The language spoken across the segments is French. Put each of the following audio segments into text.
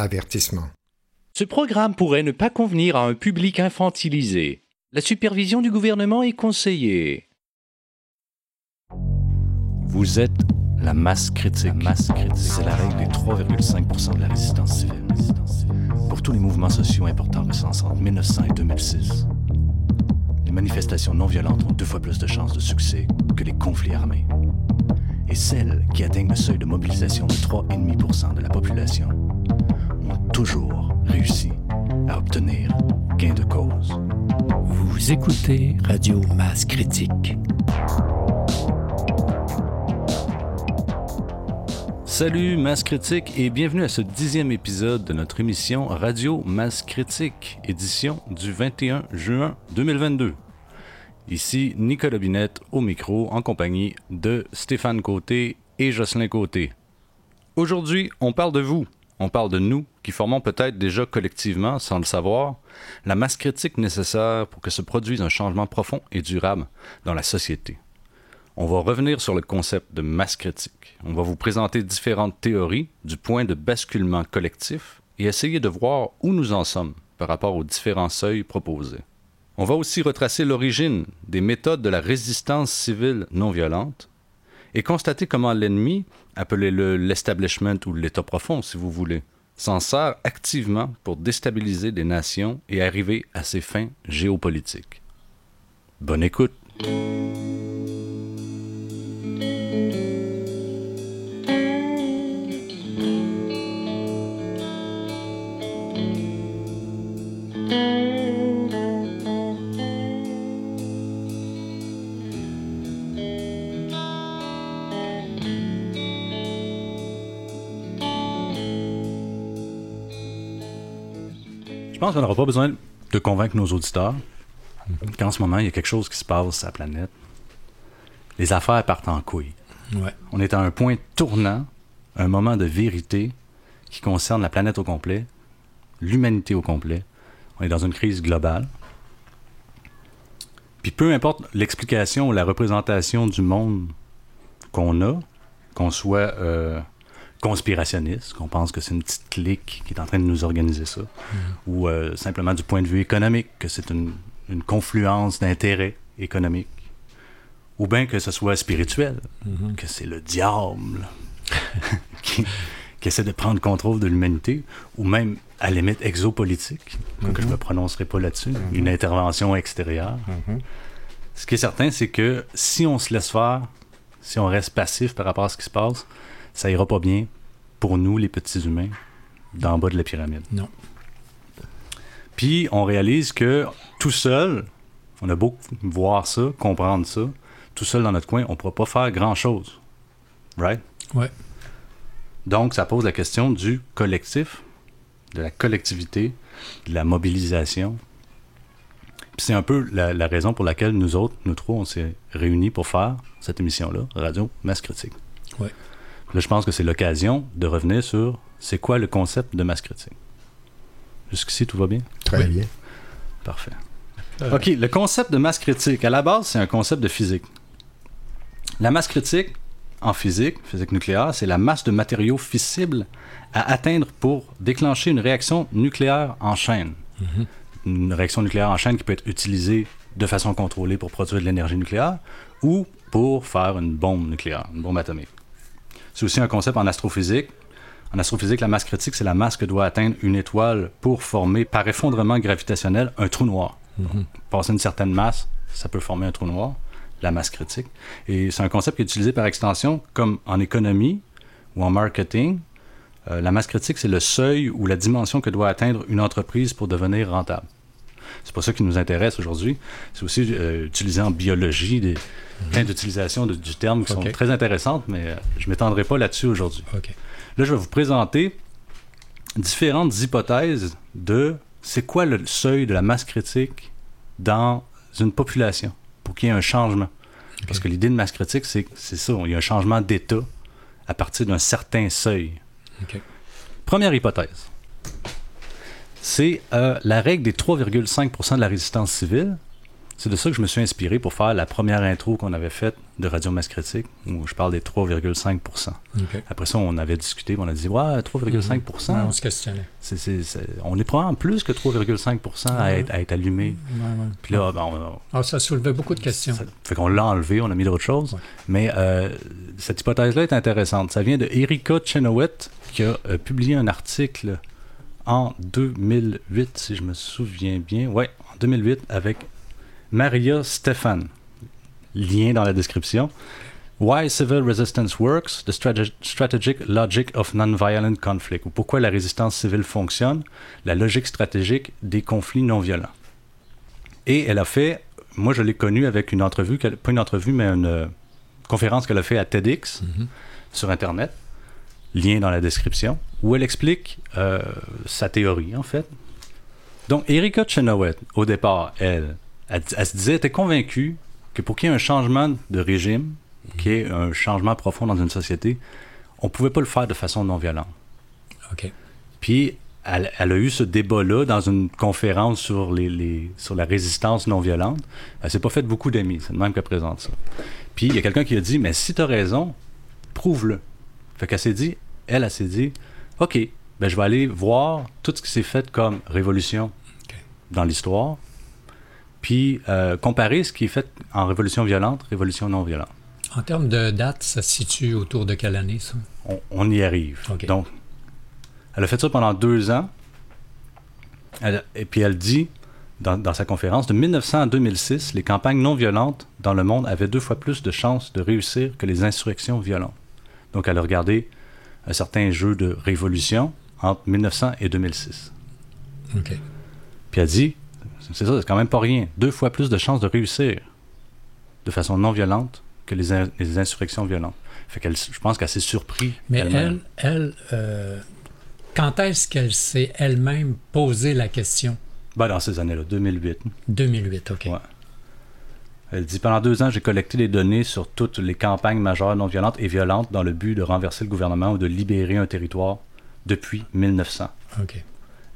Avertissement. Ce programme pourrait ne pas convenir à un public infantilisé. La supervision du gouvernement est conseillée. Vous êtes la masse critique. masse critique. C'est la règle des 3,5% de la résistance civile. Pour tous les mouvements sociaux importants recensés entre 1900 et 2006, les manifestations non violentes ont deux fois plus de chances de succès que les conflits armés. Et celles qui atteignent le seuil de mobilisation de 3,5% de la population toujours réussi à obtenir gain de cause. Vous écoutez Radio Masse Critique. Salut Masse Critique et bienvenue à ce dixième épisode de notre émission Radio Masse Critique, édition du 21 juin 2022. Ici Nicolas Binette au micro en compagnie de Stéphane Côté et Jocelyn Côté. Aujourd'hui, on parle de vous, on parle de nous formons peut-être déjà collectivement, sans le savoir, la masse critique nécessaire pour que se produise un changement profond et durable dans la société. On va revenir sur le concept de masse critique. On va vous présenter différentes théories du point de basculement collectif et essayer de voir où nous en sommes par rapport aux différents seuils proposés. On va aussi retracer l'origine des méthodes de la résistance civile non violente et constater comment l'ennemi, appelez-le l'establishment ou l'État profond si vous voulez, s'en sert activement pour déstabiliser des nations et arriver à ses fins géopolitiques. Bonne écoute! Je pense qu'on n'aura pas besoin de convaincre nos auditeurs qu'en ce moment, il y a quelque chose qui se passe sur la planète. Les affaires partent en couille. Ouais. On est à un point tournant, un moment de vérité qui concerne la planète au complet, l'humanité au complet. On est dans une crise globale. Puis peu importe l'explication ou la représentation du monde qu'on a, qu'on soit euh, conspirationniste, qu'on pense que c'est une petite clique qui est en train de nous organiser ça, ou euh, simplement du point de vue économique, que c'est une, une confluence d'intérêts économiques, ou bien que ce soit spirituel, que c'est le diable qui, qui essaie de prendre contrôle de l'humanité, ou même à la limite exopolitique, que je ne me prononcerai pas là-dessus, une intervention extérieure. Ce qui est certain, c'est que si on se laisse faire, si on reste passif par rapport à ce qui se passe, ça ira pas bien pour nous, les petits humains, d'en bas de la pyramide. Non. Puis on réalise que tout seul, on a beau voir ça, comprendre ça, tout seul dans notre coin, on ne pourra pas faire grand-chose. Right? Ouais. Donc, ça pose la question du collectif, de la collectivité, de la mobilisation. Puis c'est un peu la, la raison pour laquelle nous autres, nous trois, on s'est réunis pour faire cette émission-là, Radio Masse Critique. Ouais. Là, je pense que c'est l'occasion de revenir sur c'est quoi le concept de masse critique. Jusqu'ici, tout va bien? Très Oui. bien. Parfait. OK, le concept de masse critique, à la base, c'est un concept de physique. La masse critique, en physique, physique nucléaire, c'est la masse de matériaux fissibles à atteindre pour déclencher une réaction nucléaire en chaîne. Une réaction nucléaire en chaîne qui peut être utilisée de façon contrôlée pour produire de l'énergie nucléaire ou pour faire une bombe nucléaire, une bombe atomique. C'est aussi un concept en astrophysique. En astrophysique, la masse critique, c'est la masse que doit atteindre une étoile pour former, par effondrement gravitationnel, un trou noir. Passer une certaine masse, ça peut former un trou noir, la masse critique. Et c'est un concept qui est utilisé par extension, comme en économie ou en marketing. Euh, la masse critique, c'est le seuil ou la dimension que doit atteindre une entreprise pour devenir rentable. C'est pas ça qui nous intéresse aujourd'hui. C'est aussi euh, utilisé en biologie, des, plein d'utilisations de- du terme qui sont très intéressantes, mais euh, je ne m'étendrai pas là-dessus aujourd'hui. Là, je vais vous présenter différentes hypothèses de c'est quoi le seuil de la masse critique dans une population pour qu'il y ait un changement. Parce que l'idée de masse critique, c'est c'est ça, il y a un changement d'état à partir d'un certain seuil. Première hypothèse. C'est euh, la règle des 3,5% de la résistance civile C'est de ça que je me suis inspiré pour faire la première intro qu'on avait faite de Radio Masse Critique, où je parle des 3,5 OK. Après ça, on avait discuté, on a dit, ouais, 3,5 Ouais, on se questionnait. c'est- on est probablement plus que 3,5 à, Ouais. être, à être allumé. Ouais, ouais. Puis là, ben, on- Ah, ça soulevait beaucoup de questions. ça- fait qu'on l'a enlevé, on a mis d'autres choses. Mais euh, cette hypothèse-là est intéressante. Ça vient de Erika Chenoweth, qui a euh, publié un article en 2008, si je me souviens bien. Ouais, en 2008, avec Maria Stefan. Lien dans la description. Why Civil Resistance Works, the Strate- Strategic Logic of Nonviolent Conflict, ou pourquoi la résistance civile fonctionne, la logique stratégique des conflits non violents. Et elle a fait, moi je l'ai connue avec une entrevue, pas une entrevue, mais une euh, conférence qu'elle a fait à TEDx Mhm. sur Internet, lien dans la description, où elle explique euh, sa théorie en fait. Donc Erika Chenoweth, au départ, elle, elle, elle se disait, elle était convaincue que pour qu'il y ait un changement de régime, qu'il y ait un changement profond dans une société, on ne pouvait pas le faire de façon non violente. OK. Puis, elle, elle a eu ce débat-là dans une conférence sur, les, les- sur la résistance non violente. Elle s'est pas fait beaucoup d'amis, c'est de même qu'elle présente ça. Puis, il y a quelqu'un qui a dit, mais si tu as raison, prouve-le. Fait qu'elle s'est dit, elle, elle s'est dit, OK, ben, je vais aller voir tout ce qui s'est fait comme révolution dans l'histoire, puis euh, comparer ce qui est fait en révolution violente, révolution non violente. En termes de date, ça se situe autour de quelle année, ça? on, on y arrive. Donc, elle a fait ça pendant deux ans. Elle- et puis elle dit dans, dans sa conférence, de 1900 à 2006, les campagnes non violentes dans le monde avaient deux fois plus de chances de réussir que les insurrections violentes. Donc elle a regardé un certain jeu de révolution entre 1900 et 2006. OK. Puis elle dit, c'est ça, c'est quand même pas rien, deux fois plus de chances de réussir de façon non violente que les, in- les insurrections violentes. Fait qu'elle, je pense qu'elle s'est surpris. Mais elle, elle euh, quand est-ce qu'elle s'est elle-même posé la question? Ben, dans ces années-là, 2008. 2008, OK. Ouais. Elle dit Pendant deux ans, j'ai collecté les données sur toutes les campagnes majeures non violentes et violentes dans le but de renverser le gouvernement ou de libérer un territoire depuis 1900. OK.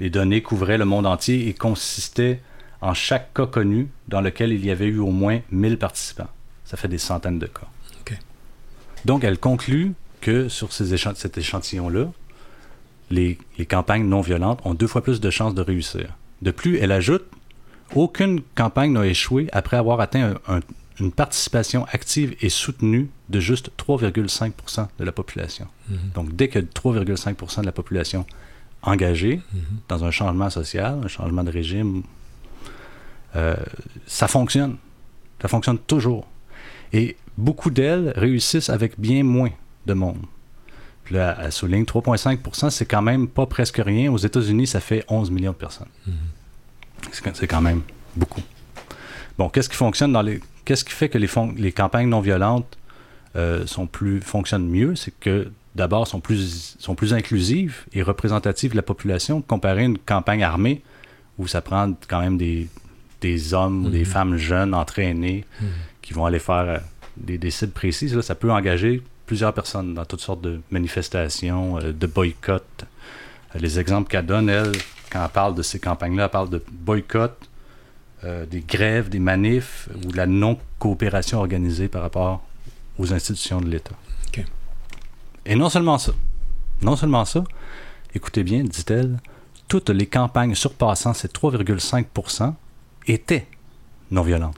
Les données couvraient le monde entier et consistaient en chaque cas connu dans lequel il y avait eu au moins 1000 participants. Ça fait des centaines de cas. Donc, elle conclut que sur ces cet échantillon-là, les, les campagnes non violentes ont deux fois plus de chances de réussir. De plus, elle ajoute aucune campagne n'a échoué après avoir atteint un- un- une participation active et soutenue de juste 3,5% de la population. Mhm. Donc, dès que 3,5% de la population engagée Mhm. dans un changement social, un changement de régime, euh, ça fonctionne. Ça fonctionne toujours. Et beaucoup d'elles réussissent avec bien moins de monde. Puis là, elle souligne 3,5 c'est quand même pas presque rien. Aux États-Unis, ça fait 11 millions de personnes. Quand- C'est quand même beaucoup. Bon, qu'est-ce qui fonctionne dans les. Qu'est-ce qui fait que les, fon- les campagnes non violentes euh, sont plus, fonctionnent mieux? C'est que d'abord, sont plus, sont plus inclusives et représentatives de la population comparé à une campagne armée où ça prend quand même des, des hommes ou des Mhm. femmes jeunes entraînés Mhm. qui vont aller faire euh, des, des cibles précises. Là, ça peut engager plusieurs personnes dans toutes sortes de manifestations, euh, de boycotts. Les exemples qu'elle donne, elle, quand elle parle de ces campagnes-là, elle parle de boycott, euh, des grèves, des manifs ou de la non-coopération organisée par rapport aux institutions de l'État. Et non seulement ça, non seulement ça, écoutez bien, dit-elle, toutes les campagnes surpassant ces 3,5% étaient non violentes.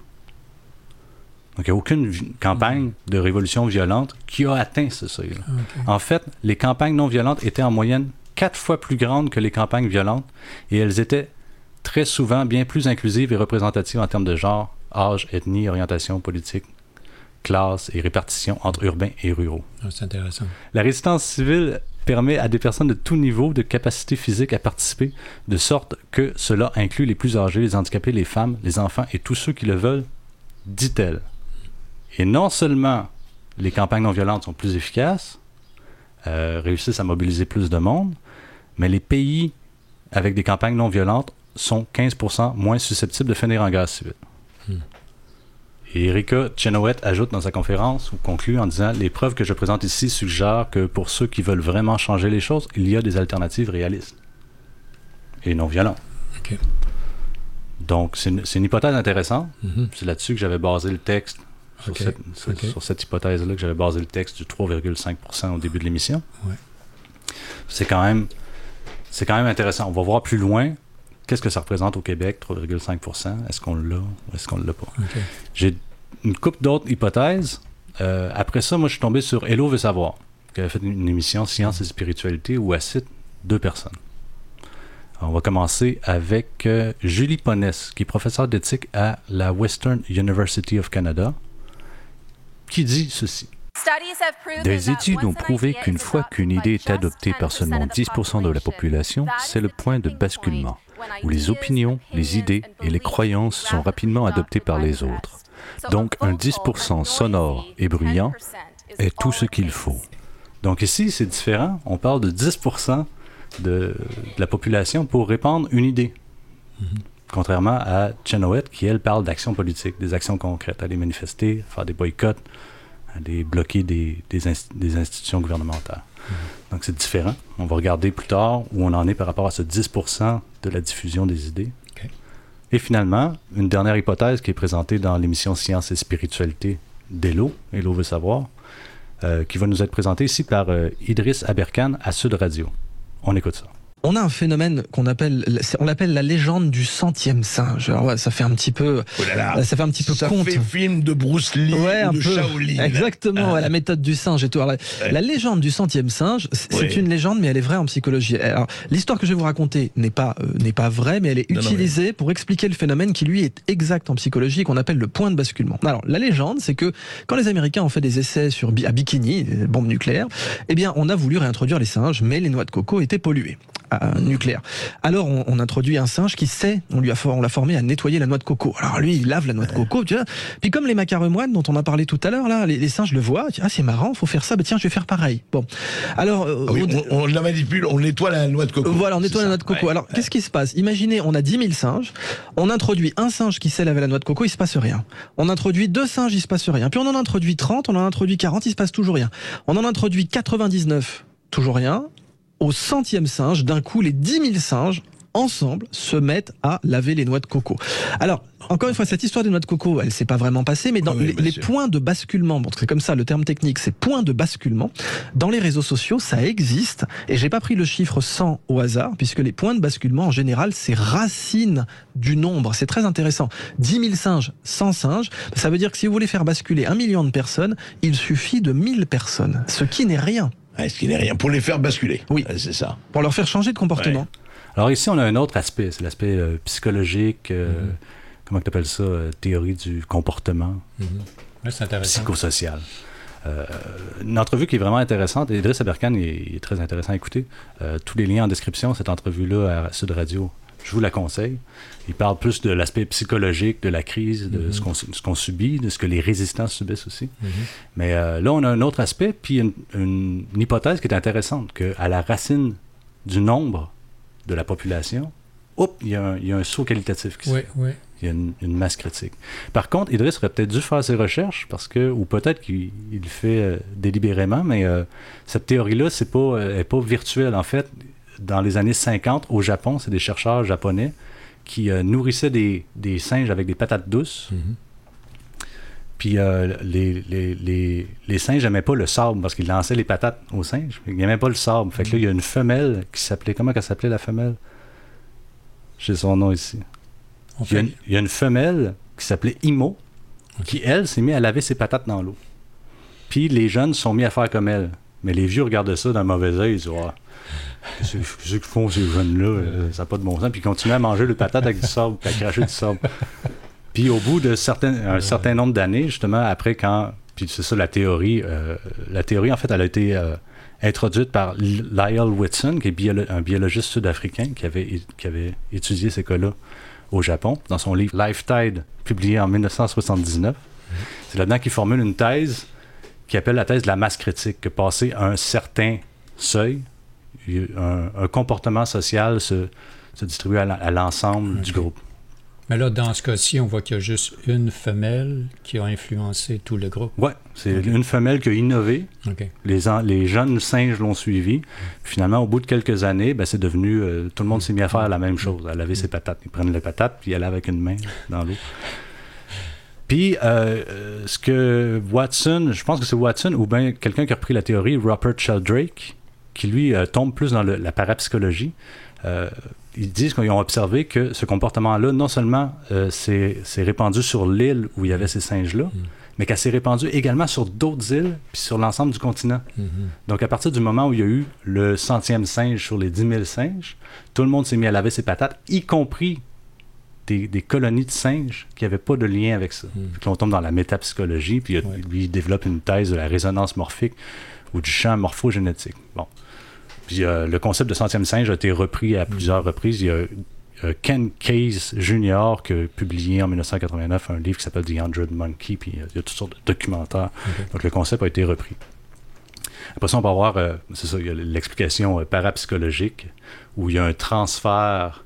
Donc, il n'y a aucune campagne de révolution violente qui a atteint ce seuil-là. OK. En fait, les campagnes non violentes étaient en moyenne quatre fois plus grandes que les campagnes violentes et elles étaient très souvent bien plus inclusives et représentatives en termes de genre, âge, ethnie, orientation politique, classe et répartition entre urbains et ruraux. Ah, C'est intéressant. La résistance civile permet à des personnes de tout niveau de capacité physique à participer, de sorte que cela inclut les plus âgés, les handicapés, les femmes, les enfants et tous ceux qui le veulent, dit-elle. Et non seulement les campagnes non violentes sont plus efficaces, euh, réussissent à mobiliser plus de monde, mais les pays avec des campagnes non violentes sont 15% moins susceptibles de finir en guerre civile. Hmm. Et Erika Chenoweth ajoute dans sa conférence ou conclut en disant Les preuves que je présente ici suggèrent que pour ceux qui veulent vraiment changer les choses, il y a des alternatives réalistes et non violentes. Donc, c'est une, hypothèse intéressante. Mhm. C'est là-dessus que j'avais basé le texte, sur, cette, hypothèse-là, que j'avais basé le texte du 3,5 au début de l'émission. Ouais. C'est quand même c'est quand même intéressant. On va voir plus loin qu'est-ce que ça représente au Québec, 3,5% Est-ce qu'on l'a ou est-ce qu'on ne l'a pas? J'ai une couple d'autres hypothèses. Euh, après ça, moi, je suis tombé sur Hello veut savoir, qui avait fait une, une émission Science et spiritualité où elle cite deux personnes. On va commencer avec euh, Julie Ponès, qui est professeure d'éthique à la Western University of Canada, qui dit ceci. Des études ont prouvé qu'une fois qu'une idée est adoptée par seulement 10% de la population, c'est le point de basculement, où les opinions, les idées et les croyances sont rapidement adoptées par les autres. Donc un 10% sonore et bruyant est tout ce qu'il faut. Donc ici, c'est différent. On parle de 10% de, de la population pour répandre une idée. Contrairement à Chenoweth, qui, elle, parle d'actions politiques, des actions concrètes, aller manifester, faire des boycotts, aller bloquer des, des, inst- des institutions gouvernementales. Donc c'est différent. On va regarder plus tard où on en est par rapport à ce 10% de la diffusion des idées. Et finalement, une dernière hypothèse qui est présentée dans l'émission Science et Spiritualité d'Elo, Hello veut savoir, euh, qui va nous être présentée ici par euh, Idriss Aberkan à Sud Radio. On écoute ça. On a un phénomène qu'on appelle, on l'appelle la légende du centième singe. Alors ouais, ça fait un petit peu, Oh là là. ça fait un petit peu Ça conte. fait film de Bruce Lee Ouais, ou un de peu. Shaolin. Exactement, ouais, la méthode du singe et tout. Alors, la, légende du centième singe, c'est une légende, mais elle est vraie en psychologie. Alors, l'histoire que je vais vous raconter n'est pas euh, n'est pas vraie, mais elle est Non, non, utilisée pour expliquer le phénomène qui lui est exact en psychologie, et qu'on appelle le point de basculement. Alors, la légende, c'est que quand les Américains ont fait des essais sur à Bikini, des bombes nucléaires, eh bien, on a voulu réintroduire les singes, mais les noix de coco étaient polluées. Nucléaire. Alors on, on introduit un singe qui sait, on lui a for- on l'a formé à nettoyer la noix de coco. Alors lui, il lave la noix de coco, tu vois. Puis comme les macaremoines dont on a parlé tout à l'heure là, les, les singes le voient, ah c'est marrant, faut faire ça, bah tiens je vais faire pareil. Bon, alors euh, Ah oui, on, on la manipule, on nettoie la noix de coco. voilà, on nettoie la noix de coco. Ouais. Alors, qu'est-ce qui se passe? Imaginez, on a 10 000 singes, on introduit un singe qui sait laver la noix de coco, il se passe rien. On introduit deux singes, il se passe rien. Puis on en introduit 30, on en introduit 40, il se passe toujours rien. On en introduit 99, toujours rien. Au centième singe, d'un coup, les 10 000 singes ensemble se mettent à laver les noix de coco. Alors, encore une fois, cette histoire des noix de coco, elle s'est pas vraiment passée, mais dans Ah oui, les, sûr. points de basculement, bon, c'est comme ça, le terme technique, c'est point de basculement. Dans les réseaux sociaux, ça existe, et j'ai pas pris le chiffre 100 au hasard, puisque les points de basculement, en général, c'est racine du nombre. C'est très intéressant. 10 000 singes, 100 singes, ça veut dire que si vous voulez faire basculer un million de personnes, il suffit de 1000 personnes, ce qui n'est rien, Ouais, ce qui n'est rien pour les faire basculer. Oui. C'est ça. pour leur faire changer de comportement. Alors ici, on a un autre aspect, c'est l'aspect euh, psychologique, euh, comment tu appelles ça, euh, théorie du comportement. Ouais, c'est intéressant. psychosocial. Euh, une entrevue qui est vraiment intéressante. Et Idriss Aberkan est, est très intéressant à écouter. Euh, tous les liens en description, cette entrevue-là à Sud Radio, je vous la conseille. Il parle plus de l'aspect psychologique de la crise, de ce qu'on ce qu'on subit, de ce que les résistants subissent aussi. Mhm. Mais euh, là, on a un autre aspect, puis une, une- une hypothèse qui est intéressante, qu'à la racine du nombre de la population, hop, il y, a un- il y a un saut qualitatif qui se Oui, fait. oui. Il y a une, une masse critique. Par contre, Idriss aurait peut-être dû faire ses recherches parce que, ou peut-être qu'il il le fait euh, délibérément, mais euh, cette théorie-là, c'est pas, euh, est pas virtuelle. En fait, dans les années 50, au Japon, c'est des chercheurs japonais qui euh, nourrissaient des, des singes avec des patates douces. Mhm. Puis euh, les, les, les, les singes n'aimaient pas le sable parce qu'ils lançaient les patates aux singes. Ils n'aimaient pas le sable. Fait que là, il y a une femelle qui s'appelait. Comment elle s'appelait la femelle? J'ai son nom ici. Il y, a une, il y a une femelle qui s'appelait Imo, qui, elle, s'est mise à laver ses patates dans l'eau. Puis les jeunes sont mis à faire comme elle. Mais les vieux regardaient ça d'un mauvais œil. Ils disent Ah, Qu'est-ce que- font, ces jeunes-là Euh, Ça n'a pas de bon sens. Puis ils continuaient à manger les patates avec du sable, puis à cracher du sable. Puis au bout de certains, un certain nombre d'années, justement, après quand. Puis c'est ça la théorie. euh, la théorie, en fait, elle a été euh, introduite par Lyle Whitson, qui est un biologiste sud-africain qui avait, étudié ces cas-là au Japon, dans son livre Life Tide, publié en 1979. C'est là-dedans qu'il formule une thèse qui appelle la thèse de la masse critique, que passé un certain seuil, un, un comportement social se, se distribue à l'ensemble du groupe. Mais là, dans ce cas-ci, on voit qu'il y a juste une femelle qui a influencé tout le groupe. Ouais, c'est une femelle qui a innové. Les, les jeunes singes l'ont suivi. Finalement, au bout de quelques années, ben, c'est devenu. Euh, tout le monde s'est mis à faire la même chose, à laver ses patates. Ils prennent les patates, puis ils allaient avec une main dans l'eau. Puis, euh, euh, ce que Watson, je pense que c'est Watson ou bien quelqu'un qui a repris la théorie, Robert Sheldrake, qui lui tombe plus dans la parapsychologie ils disent qu'ils ont observé que ce comportement-là, non seulement euh, s'est répandu sur l'île où il y avait ces singes-là, mm. mais qu'elle s'est répandue également sur d'autres îles, puis sur l'ensemble du continent. Mm-hmm. Donc, à partir du moment où il y a eu le centième singe sur les 10 000 singes, tout le monde s'est mis à laver ses patates, y compris des, colonies de singes qui n'avaient pas de lien avec ça. Mm. on tombe dans la métapsychologie, puis lui, il développe une thèse de la résonance morphique ou du champ morphogénétique. Bon. Puis euh, le concept de centième singe a été repris à plusieurs reprises. Il y a euh, Ken Case Jr. qui a publié en 1989 un livre qui s'appelle The Hundred Monkey, puis euh, il y a toutes sortes de documentaires. Donc le concept a été repris. Après ça, on va avoir, c'est ça, l'explication parapsychologique, où il y a un transfert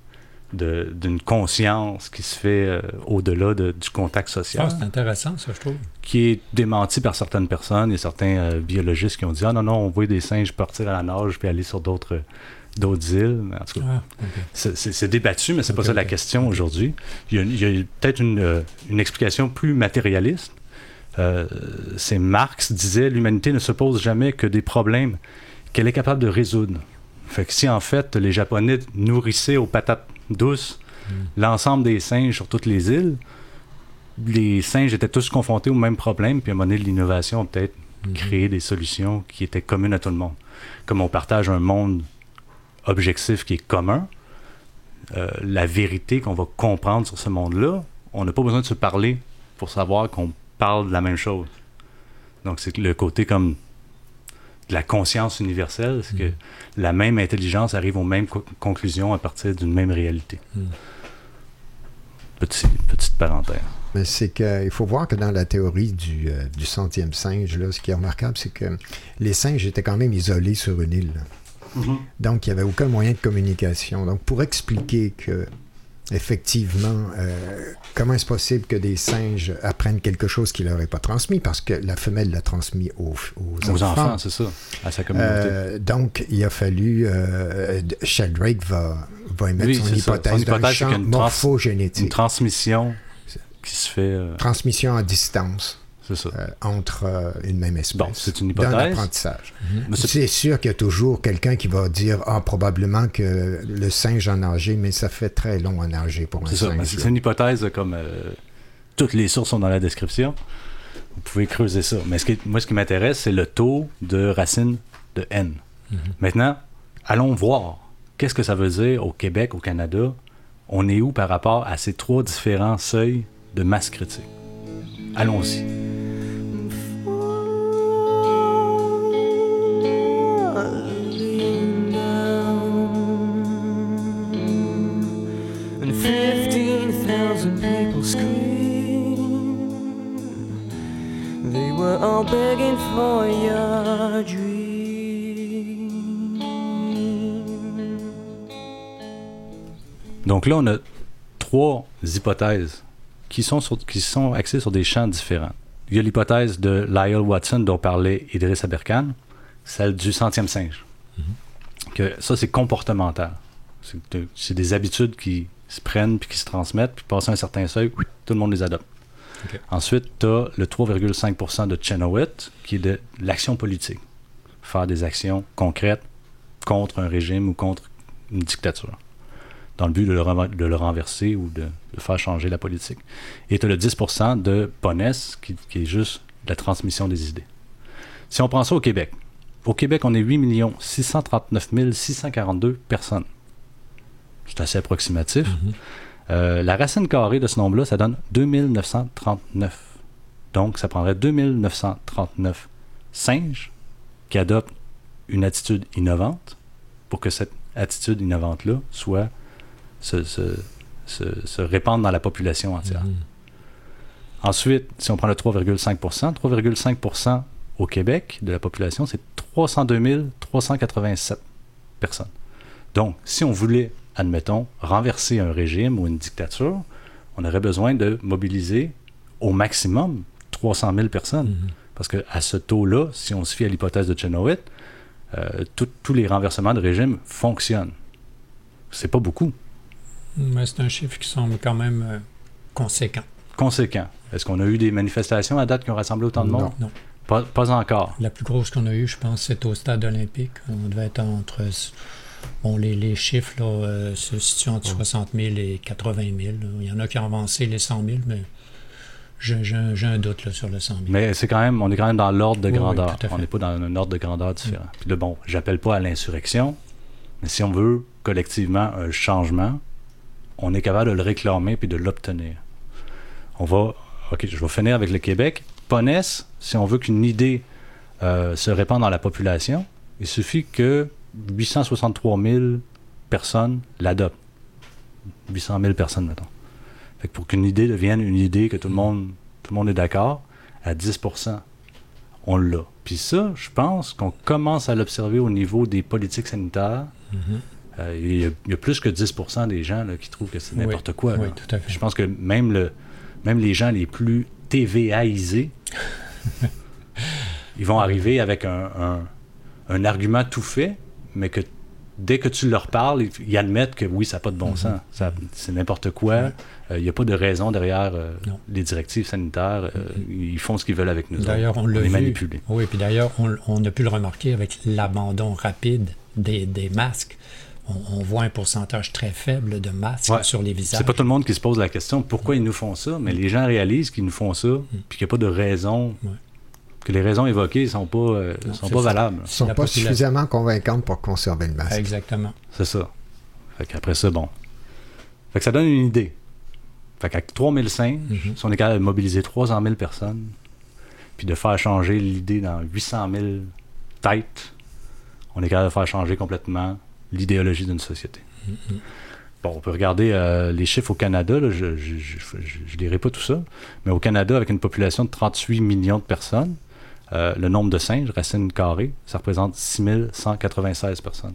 d'une conscience qui se fait euh, au-delà du contact social. Ah, c'est intéressant, ça, je trouve. Qui est démenti par certaines personnes. A certains euh, biologistes qui ont dit Ah non, non, on voit des singes partir à la nage puis aller sur d'autres d'autres îles. En tout cas, ah, c'est débattu, mais c'est pas ça la question aujourd'hui. Il y a, peut-être une, euh, une, explication plus matérialiste. c'est Marx disait l'humanité ne se pose jamais que des problèmes qu'elle est capable de résoudre. Fait que si en fait les Japonais nourrissaient aux patates douce, l'ensemble des singes sur toutes les îles, les singes étaient tous confrontés au même problème, puis à un moment donné, l'innovation a peut-être hmm. créé des solutions qui étaient communes à tout le monde. Comme on partage un monde objectif qui est commun, euh, la vérité qu'on va comprendre sur ce monde-là, on n'a pas besoin de se parler pour savoir qu'on parle de la même chose. Donc c'est le côté comme de la conscience universelle, c'est que mm. la même intelligence arrive aux mêmes conclusions à partir d'une même réalité. Mm. petite parenthèse. Mais c'est qu'il faut voir que dans la théorie du, euh, du centième singe, là, ce qui est remarquable, c'est que les singes étaient quand même isolés sur une île. Mm-hmm. Donc, il n'y avait aucun moyen de communication. Donc, pour expliquer que effectivement, euh, comment est-ce possible que des singes apprennent quelque chose qu'il leur est pas transmis? Parce que la femelle l'a transmis aux, aux, enfants. c'est ça, à sa communauté. Euh, donc, il a fallu. Euh, Sheldrake va, va émettre son, hypothèse d'un champ morphogénétique. Une transmission qui se fait. Transmission à distance. Euh, entre euh, une même espèce. Bon, c'est une hypothèse. Dans l'apprentissage. Mhm. C'est sûr qu'il y a toujours quelqu'un qui va dire Ah, probablement que le singe a nagé, mais ça fait très long à nager pour un singe. C'est une hypothèse comme euh, toutes les sources sont dans la description. Vous pouvez creuser ça. Mais ce qui, moi, ce qui m'intéresse, c'est le taux de racine de N. Mhm. Maintenant, allons voir qu'est-ce que ça veut dire au Québec, au Canada? On est où par rapport à ces trois différents seuils de masse critique? Allons-y. Donc là, on a trois hypothèses qui sont, qui sont axées sur des champs différents. Il y a l'hypothèse de Lyle Watson dont parlait Idriss Aberkan, celle du centième singe. Mm-hmm. que ça, c'est comportemental. C'est des habitudes qui se prennent puis qui se transmettent, puis passent un certain seuil, tout le monde les adopte. Ensuite, tu as le 3,5% de Chenoweth, qui est de l'action politique. Faire des actions concrètes contre un régime ou contre une dictature, dans le but de le, renverser ou de, faire changer la politique. Et tu as le 10% de Ponès, qui, qui, est juste la transmission des idées. Si on prend ça au Québec, au Québec, on est 8 639 642 personnes. C'est assez approximatif. Mm-hmm. Euh, la racine carrée de ce nombre-là, ça donne 2939. Donc, ça prendrait 2939 singes qui adoptent une attitude innovante pour que cette attitude innovante-là soit se, se, répande dans la population entière. Mhm. Ensuite, si on prend le 3,5% 3,5% au Québec de la population, c'est 302 387 personnes. Donc, si on voulait admettons, renverser un régime ou une dictature, on aurait besoin de mobiliser au maximum 300 000 personnes. Mhm. Parce qu'à ce taux-là, si on se fie à l'hypothèse de Chenoweth, euh, tout- tous les renversements de régime fonctionnent. C'est pas beaucoup. Mais c'est un chiffre qui semble quand même euh, conséquent. Conséquent. Est-ce qu'on a eu des manifestations à date qui ont rassemblé autant de Non. monde? Non. Pas, pas encore. La plus grosse qu'on a eue, je pense, c'est au stade olympique. On devait être entre. Bon, les, les chiffres là, euh, se situent entre 60 000 et 80 000. là. Il y en a qui ont avancé les 100 000, mais j'ai j'ai un, j'ai un doute là, sur le 100 000. Mais c'est quand même, on est quand même dans l'ordre de Oui, oui, grandeur. on n'est pas dans un ordre de grandeur différent. Puis là, bon, j'appelle pas à l'insurrection, mais si on veut collectivement un changement, on est capable de le réclamer puis de l'obtenir. On va, ok, je vais finir avec le Québec. Ponès, si on veut qu'une idée euh, se répande dans la population, il suffit que 863 000 personnes l'adoptent. 800 000 personnes, mettons. Fait que pour qu'une idée devienne une idée que tout le monde, tout le monde est d'accord, à 10% on l'a. Puis ça, je pense qu'on commence à l'observer au niveau des politiques sanitaires. Mhm. Euh, il, y a, il y a plus que 10 des gens là, qui trouvent que c'est Oui, n'importe quoi. oui, là. tout à fait. Je pense que même, le, même les gens les plus TVAisés, ils vont arriver avec un, un- un argument tout fait, mais que dès que tu leur parles, ils, admettent que oui, ça n'a pas de bon Mhm. sens. C'est n'importe quoi. Euh, Il n'y a pas de raison derrière euh, les directives sanitaires. Euh, Ils font ce qu'ils veulent avec nous. D'ailleurs, on l'a est vu. manipulé. Oui, puis d'ailleurs, on, on a pu le remarquer avec l'abandon rapide des, des masques. On, on voit un pourcentage très faible de masques Ouais. sur les visages. C'est pas tout le monde qui se pose la question pourquoi ils nous font ça, mais les gens réalisent qu'ils nous font ça, puis qu'il n'y a pas de raison, Mm. Ouais. que les raisons évoquées ne sont pas, euh, Non, sont pas ça. valables. Ils sont La pas population. suffisamment convaincantes pour conserver le masque. Exactement. C'est ça. Fait qu'après ça, bon. Fait que ça donne une idée. Fait qu'avec 3000 singes, si on est capable de mobiliser 300 000 personnes, puis de faire changer l'idée dans 800 000 têtes, on est capable de faire changer complètement l'idéologie d'une société. Bon, on peut regarder euh, les chiffres au Canada, je ne lirai pas tout ça, mais au Canada, avec une population de 38 millions de personnes, euh, le nombre de singes, racine carrée, ça représente 6196 personnes.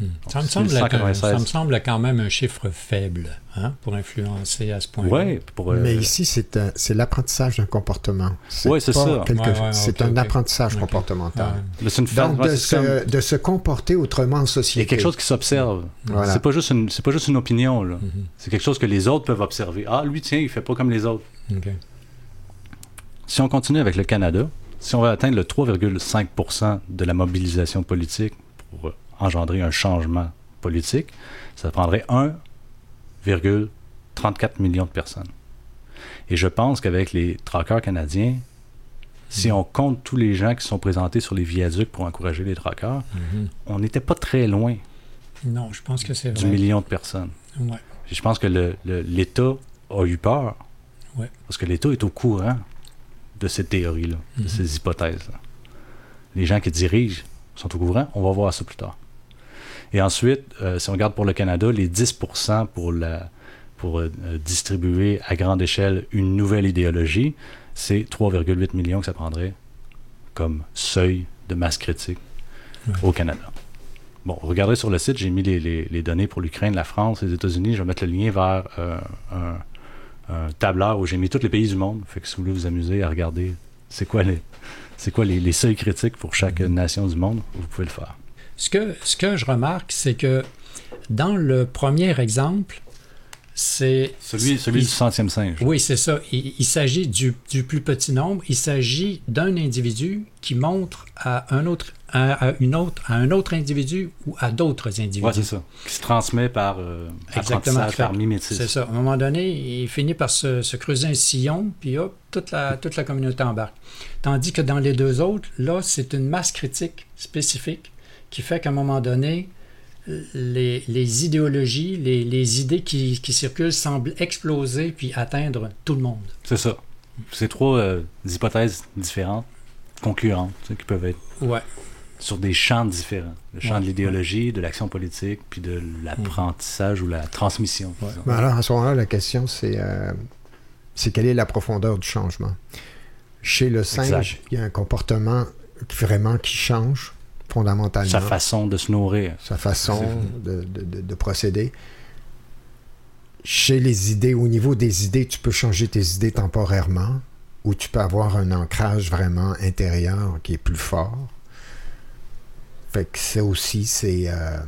Hmm. Ça, me c'est semble être un- 196. ça me semble quand même un chiffre faible hein, pour influencer à ce point-là. Oui, pour... euh, Mais ici, c'est un- c'est l'apprentissage d'un comportement. Ouais, c'est pas ça. quelque- Ouais, ouais, c'est un apprentissage Ok. comportemental. Ouais. C'est une fa- Donc, ouais, de, c'est comme- se, de se comporter autrement en Il y société. a quelque chose qui s'observe. Voilà. C'est pas juste une, c'est pas juste une opinion là. Mhm. C'est quelque chose que les autres peuvent observer. Ah, lui tiens, il fait pas comme les autres. Si on continue avec le Canada, si on veut atteindre le 3,5% de la mobilisation politique pour euh, engendrer un changement politique, ça prendrait 1,34 million de personnes. Et je pense qu'avec les traqueurs canadiens, si on compte tous les gens qui sont présentés sur les viaducs pour encourager les traqueurs, Mhm. on n'était pas très loin Non, je pense que c'est du vrai. million de personnes. Ouais. Je pense que l'État a eu peur. Ouais. Parce que l'État est au courant de ces théories-là, de Mhm. ces hypothèses-là. Les gens qui dirigent sont au courant. On va voir ça plus tard. Et ensuite, euh, si on regarde pour le Canada, les 10 pour, la, pour euh, distribuer à grande échelle une nouvelle idéologie, c'est 3,8 millions que ça prendrait comme seuil de masse critique Ouais. au Canada. Bon, regardez sur le site, j'ai mis les, les- les données pour l'Ukraine, la France, les États-Unis. Je vais mettre le lien vers euh, un, un tableur où j'ai mis tous les pays du monde. Fait que si vous voulez vous amuser à regarder c'est quoi les, c'est quoi les, les seuils critiques pour chaque nation du monde, vous pouvez le faire. Ce que, ce que je remarque, c'est que dans le premier exemple, c'est... Celui, celui il- du centième singe. Oui, c'est ça. Il, il s'agit du, du plus petit nombre. Il s'agit d'un individu qui montre à un autre, à, à une autre, à un autre individu ou à d'autres individus. Ouais, c'est ça. Qui se transmet par euh, Exactement. apprentissage, par mimétisme. C'est ça. À un moment donné, il finit par se, se creuser un sillon, puis hop, toute la, toute la communauté embarque. Tandis que dans les deux autres, là, c'est une masse critique spécifique qui fait qu'à un moment donné, les, les idéologies, les, les idées qui, qui circulent semblent exploser puis atteindre tout le monde. C'est ça. C'est trois euh, hypothèses différentes, concurrentes, tu sais, qui peuvent être Ouais. sur des champs différents. Le champ Ouais, de l'idéologie, de l'action politique, puis de l'apprentissage ou la transmission. Alors, à ce moment-là, la question, c'est euh, c'est quelle est la profondeur du changement? Chez le singe, Exact. il y a un comportement vraiment qui change fondamentalement. Sa façon de se nourrir. sa façon de, de- de- de procéder. chez les idées, au niveau des idées, tu peux changer tes idées temporairement ou tu peux avoir un ancrage vraiment intérieur qui est plus fort. Fait que ça aussi, c'est. euh,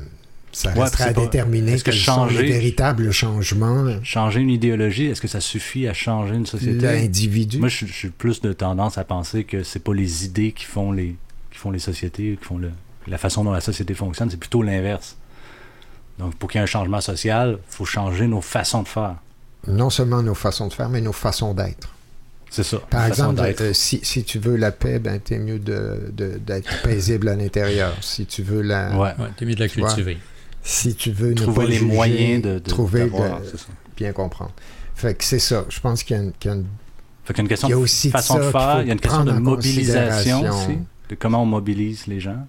ça Ouais, restera à pas- déterminer est-ce que changer- véritables changements Changer une idéologie, est-ce que ça suffit à changer une société? l'individu. Moi, je, je suis plus de tendance à penser que c'est pas les idées qui font les, font les sociétés, qui font le- la façon dont la société fonctionne, c'est plutôt l'inverse. Donc, pour qu'il y ait un changement social, il faut changer nos façons de faire. Non seulement nos façons de faire, mais nos façons d'être. C'est ça. Par exemple, d'être. euh, si, si tu veux la paix, ben, t'es mieux de- de- d'être paisible à l'intérieur. Si tu veux la, ouais. Ouais, t'es mieux de la vois. cultiver. si tu veux Trouver pas les juger, moyens de, de trouver de bien comprendre. Fait que c'est ça. Je pense qu'il y a une, qu'il y a une- Fait qu'il y a une question Il y a de aussi de façon ça de qu'il faire, faut il y a une question de prendre en mobilisation considération. aussi, de comment on mobilise les gens.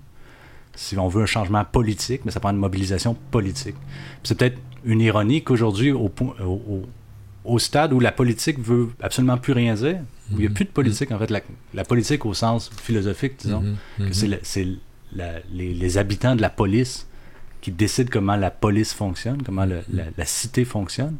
Si on veut un changement politique, mais ça prend une mobilisation politique. C'est peut-être une ironie qu'aujourd'hui, au, stade où la politique veut absolument plus rien dire, où il n'y a plus de politique, en fait, la, la politique au sens philosophique, disons, Mhm, que c'est le- les, les habitants de la police qui décident comment la police fonctionne, comment le- la, la cité fonctionne.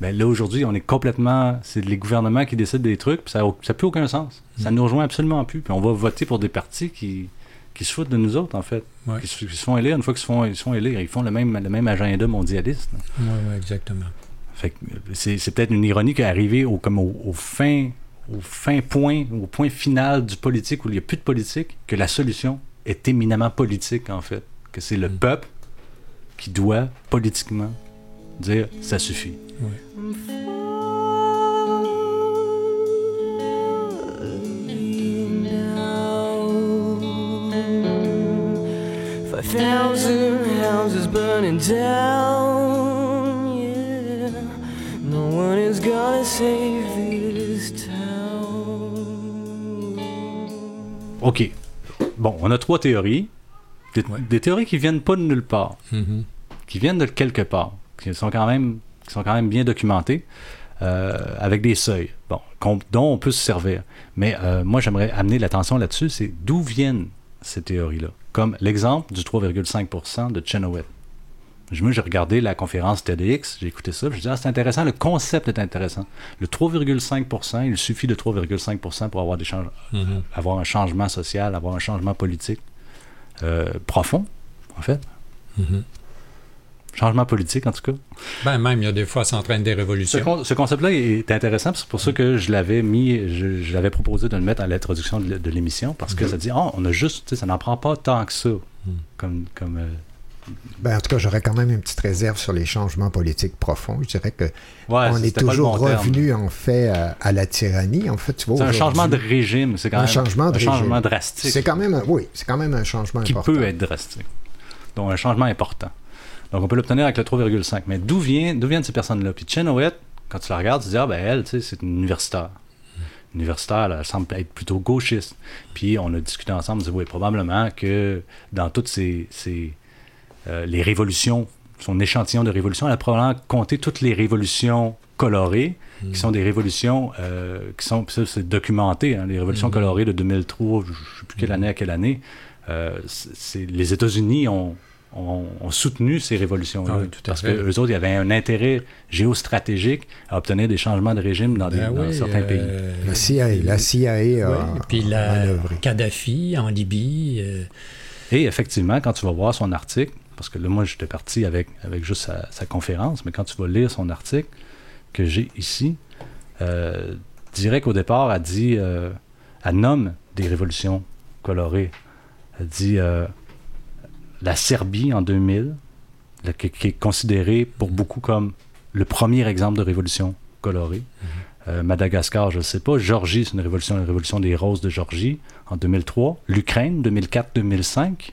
Ben là, aujourd'hui, on est complètement. C'est les gouvernements qui décident des trucs, puis ça n'a plus aucun sens. Ça nous rejoint absolument plus. Puis on va voter pour des partis qui, qui se foutent de nous autres, en fait. Ouais. Qui, se, qui se font élire. Une fois qu'ils se font, ils se font élire, ils font le même, le même agenda mondialiste. Ouais, ouais, exactement. Fait euh, c'est, peut-être une ironie qu'arriver au, comme au, au fin, au fin point, au point final du politique où il n'y a plus de politique, que la solution est éminemment politique, en fait. Que c'est le Mm. peuple qui doit politiquement dire ça suffit. Five thousand houses burning down, yeah. No one is gonna save this town. OK. Bon, on a trois théories. Des, Ouais. des théories qui viennent pas de nulle part, Mhm. qui viennent de quelque part, qui sont quand même, qui sont quand même bien documentées, euh, avec des seuils, bon, dont on peut se servir. Mais euh, moi, j'aimerais amener l'attention là-dessus, c'est d'où viennent ces théories-là? Comme l'exemple du 3,5% de Chenoweth. Je- Moi, j'ai regardé la conférence TEDx, j'ai écouté ça, je dis, ah, c'est intéressant, le concept est intéressant. Le 3,5%, il suffit de 3,5% pour avoir, des change- Mhm. avoir un changement social, avoir un changement politique euh, profond, en fait. Mhm. Changement politique, en tout cas. Ben, même, il y a des fois, ça entraîne des Ce, révolutions. con- ce concept-là est intéressant, puis c'est pour ça que je l'avais mis, je, je l'avais proposé de le mettre à l'introduction de, l'émission, parce que ça dit, oh, on a juste, tu sais, ça n'en prend pas tant que ça, comme, comme euh, Ben, en tout cas, j'aurais quand même une petite réserve sur les changements politiques profonds. Je dirais que ouais, on est toujours bon terme. revenu en fait à, à la tyrannie. En fait, tu vois, C'est un changement de régime, c'est quand Un même changement de un changement drastique. C'est quand même, un- oui, c'est quand même un changement qui important. peut être drastique. Donc, un changement important. Donc, on peut l'obtenir avec le 3,5. Mais d'où vient, viennent ces personnes-là? Puis Chenoweth, quand tu la regardes, tu te dis, ah ben elle, tu sais, c'est une universitaire. Universitaire, elle semble être plutôt gauchiste. Puis on a discuté ensemble, on dit, oui, probablement que dans toutes ces, ces, euh, les révolutions, son échantillon de révolutions, elle a probablement compté toutes les révolutions colorées, qui sont des révolutions euh, qui sont, c'est documenté, hein, les révolutions colorées de 2003, je ne sais plus quelle année à quelle année, euh, les États-Unis ont, ont, ont soutenu ces révolutions-là. Ah oui, tout à parce fait. que eux autres, il y avait un intérêt géostratégique à obtenir des changements de régime dans, des, Ben dans oui, certains pays. euh, La CIA, la CIA a ouais, puis la manœuvré. Kadhafi en Libye. euh, Et effectivement, quand tu vas voir son article, parce que là, moi, j'étais parti avec, avec juste sa, sa conférence, mais quand tu vas lire son article que j'ai ici, euh, dirais qu'au départ, elle dit, euh, elle nomme des révolutions colorées. Elle dit euh, la Serbie en 2000, la- qui, qui est considérée pour beaucoup comme le premier exemple de révolution colorée. Euh, Madagascar, je ne sais pas. Georgie, c'est une révolution, la révolution des roses de Georgie en 2003. L'Ukraine, 2004-2005.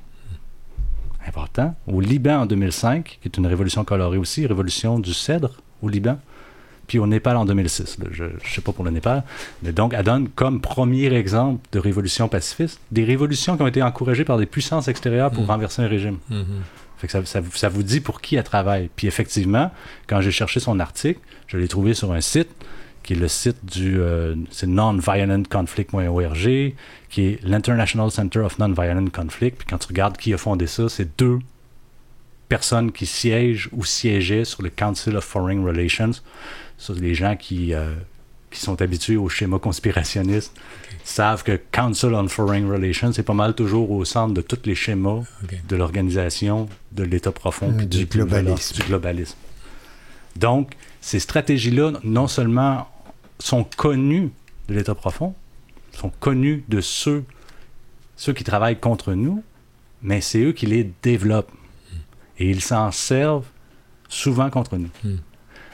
Important. Au Liban en 2005, qui est une révolution colorée aussi, révolution du cèdre au Liban. Puis au Népal en 2006. là. je ne sais pas pour le Népal. Mais donc, elle donne comme premier exemple de révolution pacifiste des révolutions qui ont été encouragées par des puissances extérieures pour Mm. renverser un régime. Fait que ça, ça vous- ça vous dit pour qui elle travaille. Puis effectivement, quand j'ai cherché son article, je l'ai trouvé sur un site qui est le site du euh, c'est nonviolentconflict.org, qui est l'International Center of Nonviolent Conflict. Puis quand tu regardes qui a fondé ça, c'est deux personnes qui siègent ou siégeaient sur le Council of Foreign Relations. Ça, les gens qui, euh, qui sont habitués au schéma conspirationniste savent que Council on Foreign Relations, c'est pas mal toujours au centre de tous les schémas de l'organisation de l'État profond puis du globalisme. du globalisme. Donc, ces stratégies-là, non seulement sont connues de l'État profond, sont connues de ceux, ceux qui travaillent contre nous, mais c'est eux qui les développent. Et ils s'en servent souvent contre nous. Mm.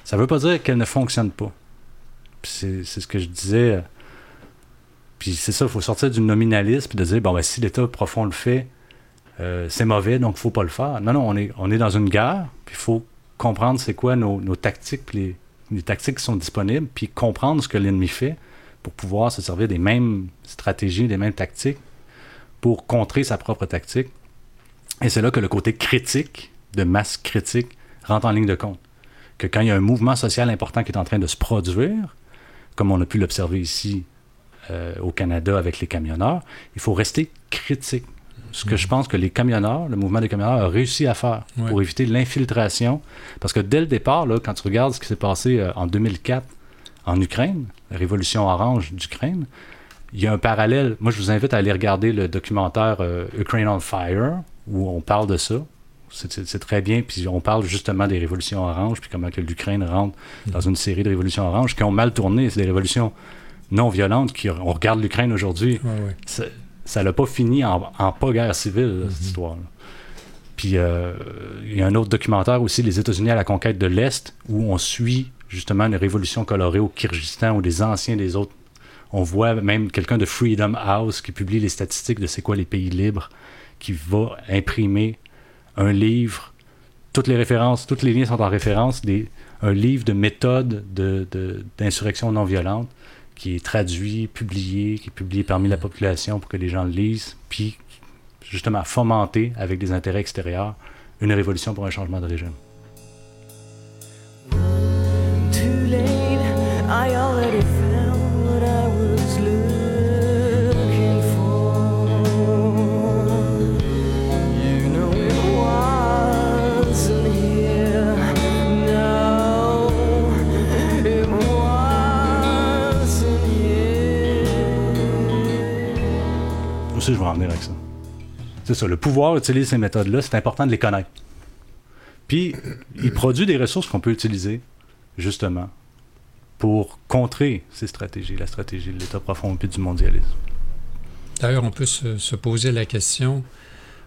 Ça veut pas dire qu'elles ne fonctionnent pas. C'est ce que je disais. euh, Puis c'est ça, il faut sortir du nominalisme et de dire, bon, ben, si l'État profond le fait, euh, c'est mauvais, donc il faut pas le faire. Non, non, on est, on est dans une guerre, puis il faut comprendre c'est quoi nos, nos tactiques, puis les, les tactiques qui sont disponibles, puis comprendre ce que l'ennemi fait pour pouvoir se servir des mêmes stratégies, des mêmes tactiques pour contrer sa propre tactique. Et c'est là que le côté critique, de masse critique, rentre en ligne de compte. Que quand il y a un mouvement social important qui est en train de se produire, comme on a pu l'observer ici euh, au Canada avec les camionneurs, il faut rester critique. Ce que je pense que les camionneurs, le mouvement des camionneurs a réussi à faire Ouais. pour éviter l'infiltration. Parce que dès le départ, là, quand tu regardes ce qui s'est passé euh, en 2004 en Ukraine, la révolution orange d'Ukraine, il y a un parallèle. Moi, je vous invite à aller regarder le documentaire euh, Ukraine on Fire, où on parle de ça. C'est- très bien. Puis on parle justement des révolutions oranges, puis comment que l'Ukraine rentre dans une série de révolutions oranges qui ont mal tourné. C'est des révolutions non violentes. Qui, on regarde l'Ukraine aujourd'hui, Ouais, ouais. ça- l'a pas fini en, en pas guerre civile, là, cette histoire-là. Puis euh, il y a un autre documentaire aussi, Les États-Unis à la conquête de l'Est, où on suit justement une révolution colorée au Kyrgyzstan, où des anciens des autres. On voit même quelqu'un de Freedom House qui publie les statistiques de c'est quoi les pays libres, qui va imprimer un livre. Toutes les références, toutes les liens sont en référence, des, un livre de méthode de- de- d'insurrection non violente qui est traduit, publié, qui est publié parmi la population pour que les gens le lisent, puis justement fomenter avec des intérêts extérieurs une révolution pour un changement de régime. Je vais en venir avec ça. C'est ça, le pouvoir utilise ces méthodes-là, c'est important de les connaître. Puis, il produit des ressources qu'on peut utiliser, justement, pour contrer ces stratégies, la stratégie de l'État profond et du mondialisme. D'ailleurs, on peut se, se poser la question,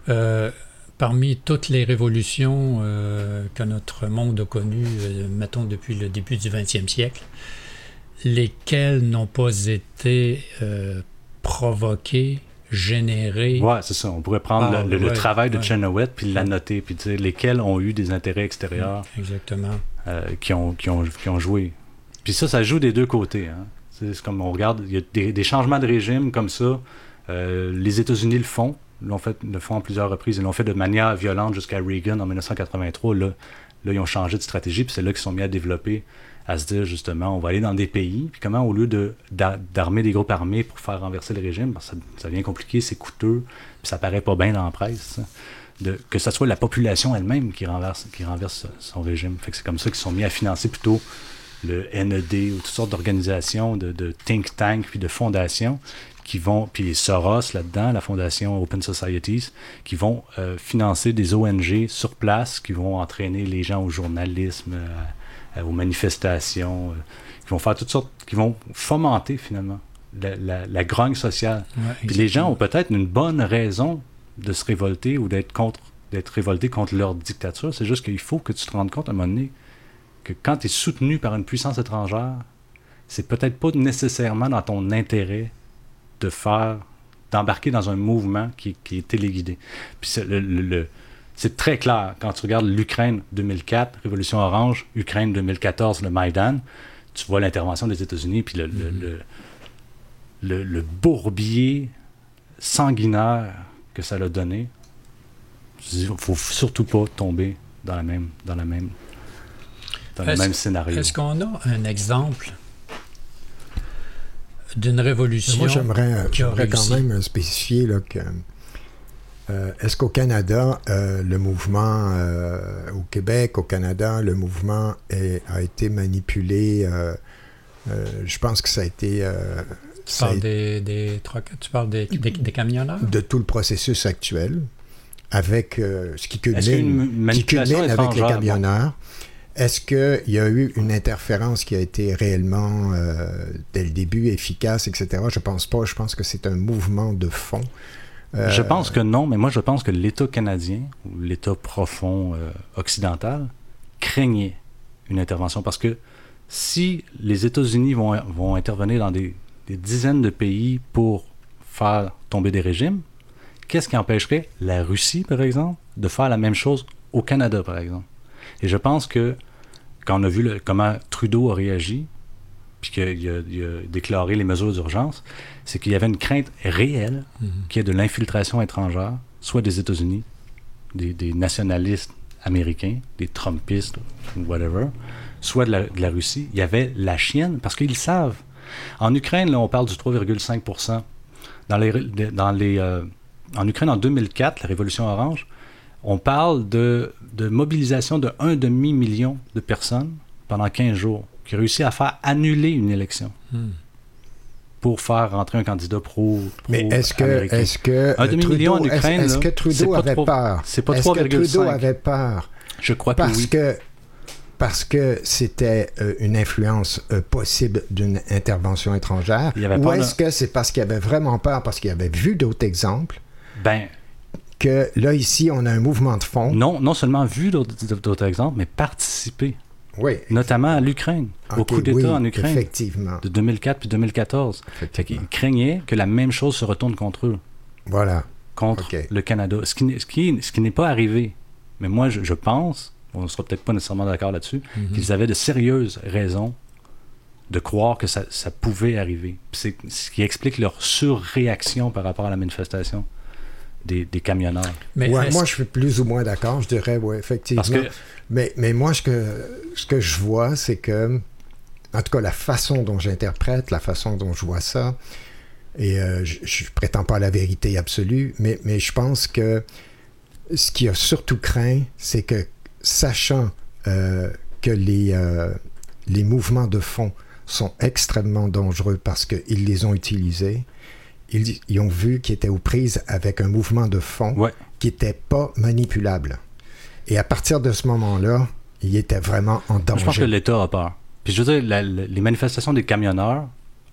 euh, parmi toutes les révolutions euh, que notre monde a connues, euh, mettons depuis le début du 20e siècle, lesquelles n'ont pas été provoquées, générées Ouais, c'est ça. On pourrait prendre Ah, le, le- le ouais, travail de ouais. Chenoweth puis l'annoter, puis dire lesquels ont eu des intérêts extérieurs Exactement. euh, qui, ont, qui, ont, qui ont joué. Puis ça, ça joue des deux côtés. Hein. C'est comme on regarde, il y a des, des changements de régime comme ça. Euh, les États-Unis le font, l'ont fait, le font à plusieurs reprises. Ils l'ont fait de manière violente jusqu'à Reagan en 1983. Là, là, ils ont changé de stratégie, puis c'est là qu'ils sont mis à développer, à se dire justement, on va aller dans des pays, puis comment au lieu de d'a- d'armer des groupes armés pour faire renverser le régime, que ça, devient compliqué, c'est coûteux, puis ça paraît pas bien dans la presse. que ce soit la population elle-même qui renverse, son régime. Fait que c'est comme ça qu'ils sont mis à financer plutôt le NED ou toutes sortes d'organisations, de think tanks, puis de fondations qui vont, puis Soros là-dedans, la fondation Open Societies, qui vont euh, financer des ONG sur place, qui vont entraîner les gens au journalisme, euh, aux manifestations, euh, qui vont faire toutes sortes, qui vont fomenter finalement la, la- la grogne sociale. Ouais, Puis les gens ont peut-être une bonne raison de se révolter ou d'être contre d'être révoltés contre leur dictature. C'est juste qu'il faut que tu te rendes compte à un moment donné que quand tu es soutenu par une puissance étrangère, c'est peut-être pas nécessairement dans ton intérêt de faire, d'embarquer dans un mouvement qui, qui est téléguidé. Puis c'est, le- le- le- c'est très clair quand tu regardes l'Ukraine 2004, Révolution Orange, Ukraine 2014, le Maïdan, tu vois l'intervention des États-Unis, puis le, le- le- le- bourbier sanguinaire que ça l'a donné. Il ne faut surtout pas tomber dans, la même, dans, la même, dans le Est-ce- même scénario. Est-ce qu'on a un exemple d'une révolution Moi, j'aimerais, a j'aimerais quand même spécifier là, que Euh, Est-ce qu'au Canada, euh, le mouvement, euh, au Québec, au Canada, le mouvement est- a été manipulé euh, euh, Je pense que ça a été euh, Tu ça a parles été des, des trucks- tu parles des, des, des camionneurs? de tout le processus actuel, avec euh, ce qui culmine, qui culmine avec les camionneurs. Est-ce qu'il y a eu une interférence qui a été réellement, euh, dès le début, efficace, etc. Je pense pas. Je pense que c'est un mouvement de fond. Euh, Je pense que non, mais moi je pense que l'État canadien, ou l'État profond euh, occidental, craignait une intervention parce que si les États-Unis vont, intervenir dans des dizaines de pays pour faire tomber des régimes, qu'est-ce qui empêcherait la Russie, par exemple, de faire la même chose au Canada, par exemple? Et je pense que quand on a vu le- comment Trudeau a réagi, puis qu'il a, il déclaré les mesures d'urgence, c'est qu'il y avait une crainte réelle qu'il y ait de l'infiltration étrangère, soit des États-Unis, des, des nationalistes américains, des Trumpistes, whatever, soit de la, de la Russie. Il y avait la chienne, parce qu'ils savent. En Ukraine, là, on parle du 3,5 Dans les, dans les, euh, En Ukraine, en 2004, la Révolution orange, on parle de, de mobilisation de un demi-million de personnes pendant 15 jours, qui réussit à faire annuler une élection Hmm. pour faire rentrer un candidat pro. Mais est-ce que, est-ce que Un euh, demi-million en Ukraine, est-ce là, que c'est Trudeau pas avait trois- peur? c'est pas Est-ce que 3,5. Trudeau avait peur? Je crois que parce oui. que parce que c'était euh, une influence euh, possible d'une intervention étrangère Il y avait ou est-ce que c'est parce qu'il avait vraiment peur parce qu'il avait vu d'autres exemples? Ben, que là ici on a un mouvement de fond non, non seulement vu d'autres exemples, mais participé, oui notamment à l'Ukraine, au Ok, coup d'État oui, en Ukraine effectivement de 2004 puis 2014. Fait qu'ils craignaient que la même chose se retourne contre eux, voilà contre le Canada. Ce qui, n'est- ce qui, ce qui n'est pas arrivé. Mais moi, je, je pense, on ne sera peut-être pas nécessairement d'accord là-dessus, Mhm. qu'ils avaient de sérieuses raisons de croire que ça, ça pouvait arriver. C'est ce qui explique leur surréaction par rapport à la manifestation des, des camionneurs. Mais Ouais, moi je suis plus ou moins d'accord je dirais oui effectivement Parce que Mais, mais moi, ce que, ce que je vois, c'est que, en tout cas, la façon dont j'interprète, la façon dont je vois ça, et euh, je, je prétends pas à la vérité absolue, mais, mais je pense que ce qui a surtout craint, c'est que, sachant euh, que les, euh, les mouvements de fond sont extrêmement dangereux parce qu'ils les ont utilisés, ils, ils ont vu qu'ils étaient aux prises avec un mouvement de fond Ouais. qui n'était pas manipulable. Et à partir de ce moment-là, il était vraiment en Moi, je pense que danger. l'État a peur. Puis je veux dire, la- la- les manifestations des camionneurs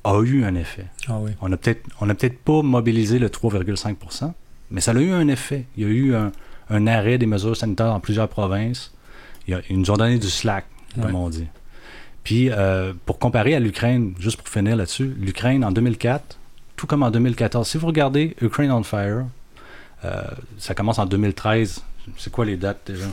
ont eu un effet. Ah oui. On n'a peut-être on a peut-être pas mobilisé le 3,5 mais ça a eu un effet. Il y a eu un, un arrêt des mesures sanitaires dans plusieurs provinces. Il y a- ils nous ont donné du slack, comme Ouais. on dit. Puis, euh, pour comparer à l'Ukraine, juste pour finir là-dessus, l'Ukraine en 2004, comme en 2014, si vous regardez Ukraine on Fire, euh, ça commence en 2013. C'est quoi les dates déjà?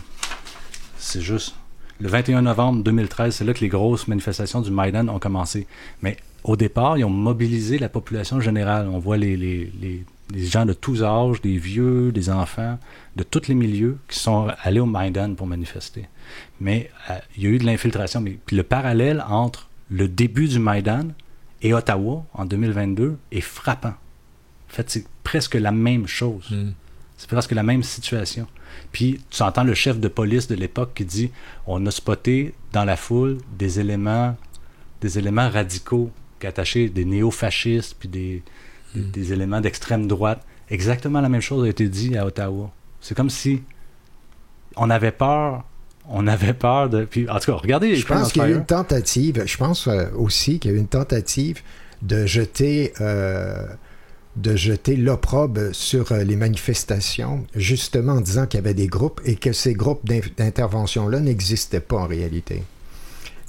C'est juste le 21 novembre 2013, c'est là que les grosses manifestations du Maïdan ont commencé. Mais au départ, ils ont mobilisé la population générale. On voit les, les, les- les gens de tous âges, des vieux, des enfants, de tous les milieux qui sont allés au Maïdan pour manifester. Mais euh, il y a eu de l'infiltration. Mais puis le parallèle entre le début du Maïdan et Ottawa en 2022 est frappant. En fait, c'est presque la même chose. Hmm. C'est presque la même situation. Puis tu entends le chef de police de l'époque qui dit on a spoté dans la foule des éléments des éléments radicaux attachaient des néo-fascistes puis des, des- des éléments d'extrême droite. Exactement la même chose a été dit à Ottawa. C'est comme si on avait peur, on avait peur de. Puis en tout cas, regardez. Je pense qu'il y a eu une tentative, je pense euh, aussi qu'il y a eu une tentative de jeter, euh, de jeter l'opprobre sur euh, les manifestations, justement en disant qu'il y avait des groupes et que ces groupes d'in- d'intervention-là n'existaient pas en réalité.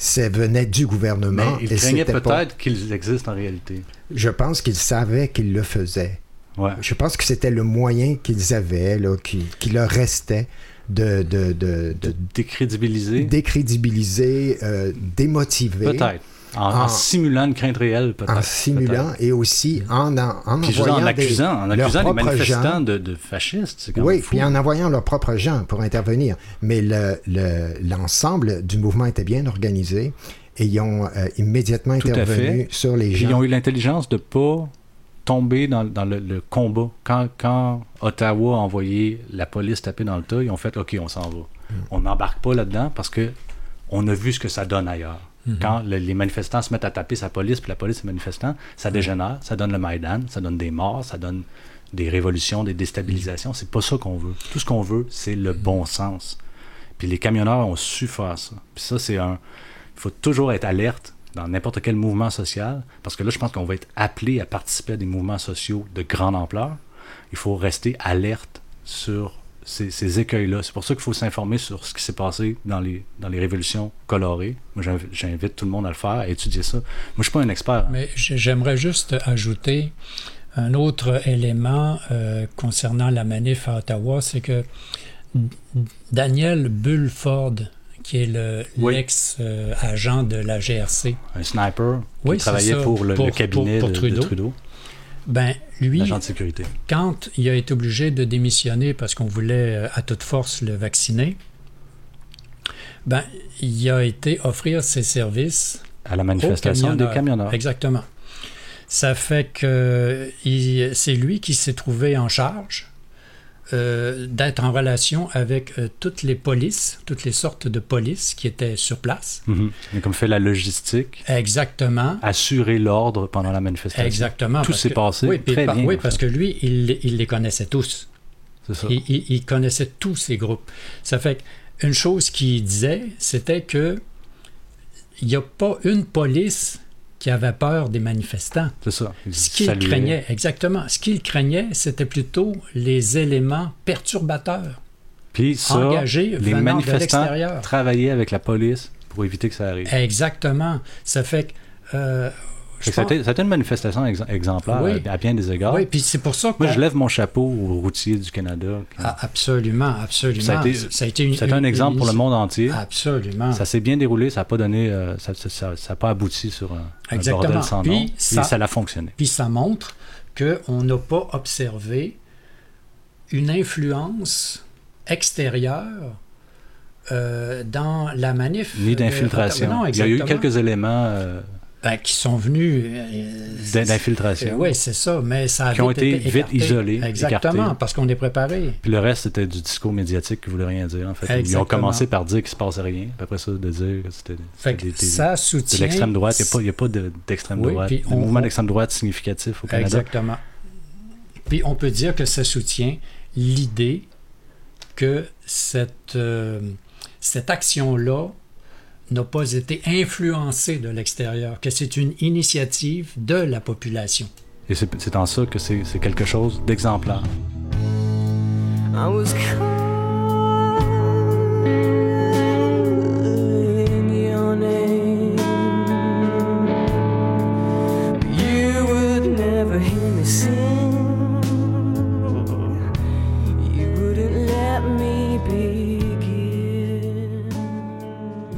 Ça venait du Mais gouvernement ils et craignaient c'était pas. peut-être qu'ils existent en réalité. Je pense qu'ils savaient qu'ils le faisaient. Ouais. Je pense que c'était le moyen qu'ils avaient, là, qui, qui leur restait de, de, de, de Décrédibiliser. décrédibiliser, euh, démotiver. Peut-être. En, en En- simulant une crainte réelle, peut-être. En simulant et aussi en, en, en Puis envoyant en des- accusant, en leurs accusant les manifestants gens. de, de fascistes. Quand Oui, puis en envoyant leurs propres gens pour intervenir. Mais le- le- l'ensemble du mouvement était bien organisé et ils ont euh, immédiatement Tout intervenu sur les Puis ils gens. ont eu l'intelligence de pas tombé dans, dans le, le combat. Quand, quand Ottawa a envoyé la police taper dans le tas, ils ont fait OK, on s'en va. On n'embarque pas là-dedans parce que on a vu ce que ça donne ailleurs. Quand le- les manifestants se mettent à taper sa police, puis la police les manifestants, ça dégénère, ça donne le Maïdan, ça donne des morts, ça donne des révolutions, des déstabilisations. C'est pas ça qu'on veut. Tout ce qu'on veut, c'est le bon sens. Puis les camionneurs ont su faire ça. Puis ça, c'est un. Il faut toujours être alerte dans n'importe quel mouvement social, parce que là, je pense qu'on va être appelé à participer à des mouvements sociaux de grande ampleur. Il faut rester alerte sur ces, écueils-là. C'est pour ça qu'il faut s'informer sur ce qui s'est passé dans les, dans les révolutions colorées. Moi, j'inv- j'invite tout le monde à le faire, à étudier ça. Moi, je suis pas un expert. Mais j'aimerais juste ajouter un autre élément euh, concernant la manif à Ottawa, c'est que Daniel Bulford, qui est le- Oui. l'ex-agent de la GRC, Un sniper qui Oui, travaillait ça, pour le, cabinet pour- pour de- de Trudeau. Trudeau, ben lui, de sécurité. quand il a été obligé de démissionner parce qu'on voulait euh, à toute force le vacciner, ben il a été offrir ses services À la manifestation des camionneurs. Exactement. Ça fait que il- c'est lui qui s'est trouvé en charge euh, d'être en relation avec euh, toutes les polices, toutes les sortes de polices qui étaient sur place. A comme fait la logistique, Exactement. assurer l'ordre pendant la manifestation. Exactement. Tout s'est passé oui, très par- bien, Oui, parce que lui, il, il les connaissait tous. C'est ça. Il, il- il connaissait tous ces groupes. Ça fait qu'une chose qu'il disait, c'était que il n'y a pas une police qui avait peur des manifestants. C'est ça. Ce qu'il saluait. craignait, exactement, ce qu'il craignait, c'était plutôt les éléments perturbateurs Puis ça, engagés les venant de manifestants l'extérieur. travaillaient avec la police pour éviter que ça arrive. Exactement. Ça fait que... euh, je Fait que ça, a été, ça a été une manifestation ex- exemplaire Oui. à, à bien des égards. Oui, puis c'est pour ça que... Moi, je lève mon chapeau aux routiers du Canada. Ah, absolument, absolument. Ça a été- ça a été une, C'est un une- exemple pour le une- monde entier. Absolument. Ça s'est bien déroulé, ça n'a pas donné, euh, ça, ça, ça- ça a pas abouti sur un, un Exactement. bordel sans Puis, nom. ça- Et ça a fonctionné. Puis ça montre qu'on n'a pas observé une influence extérieure euh, dans la manif. Ni euh, d'infiltration. non, Il y a eu quelques éléments euh, Ben, qui sont venus. euh, d'in- d'infiltration. oui, c'est ça, mais ça a Qui ont vite été été vite isolés, Exactement, écartés. parce qu'on est préparé. Puis le reste, c'était du discours médiatique qui voulait rien dire. En fait. Ils ont commencé par dire qu'il ne se passait rien. Puis après ça, de dire que c'était ça de soutient. l'extrême droite. Il n'y a pas, pas de- d'extrême Oui, droite. de on- mouvement d'extrême droite significatif au Canada. Exactement. Puis on peut dire que ça soutient l'idée que cette, euh, cette action-là n'a pas été influencée de l'extérieur, que c'est une initiative de la population. Et c'est en ça que c'est c'est quelque chose d'exemplaire. I was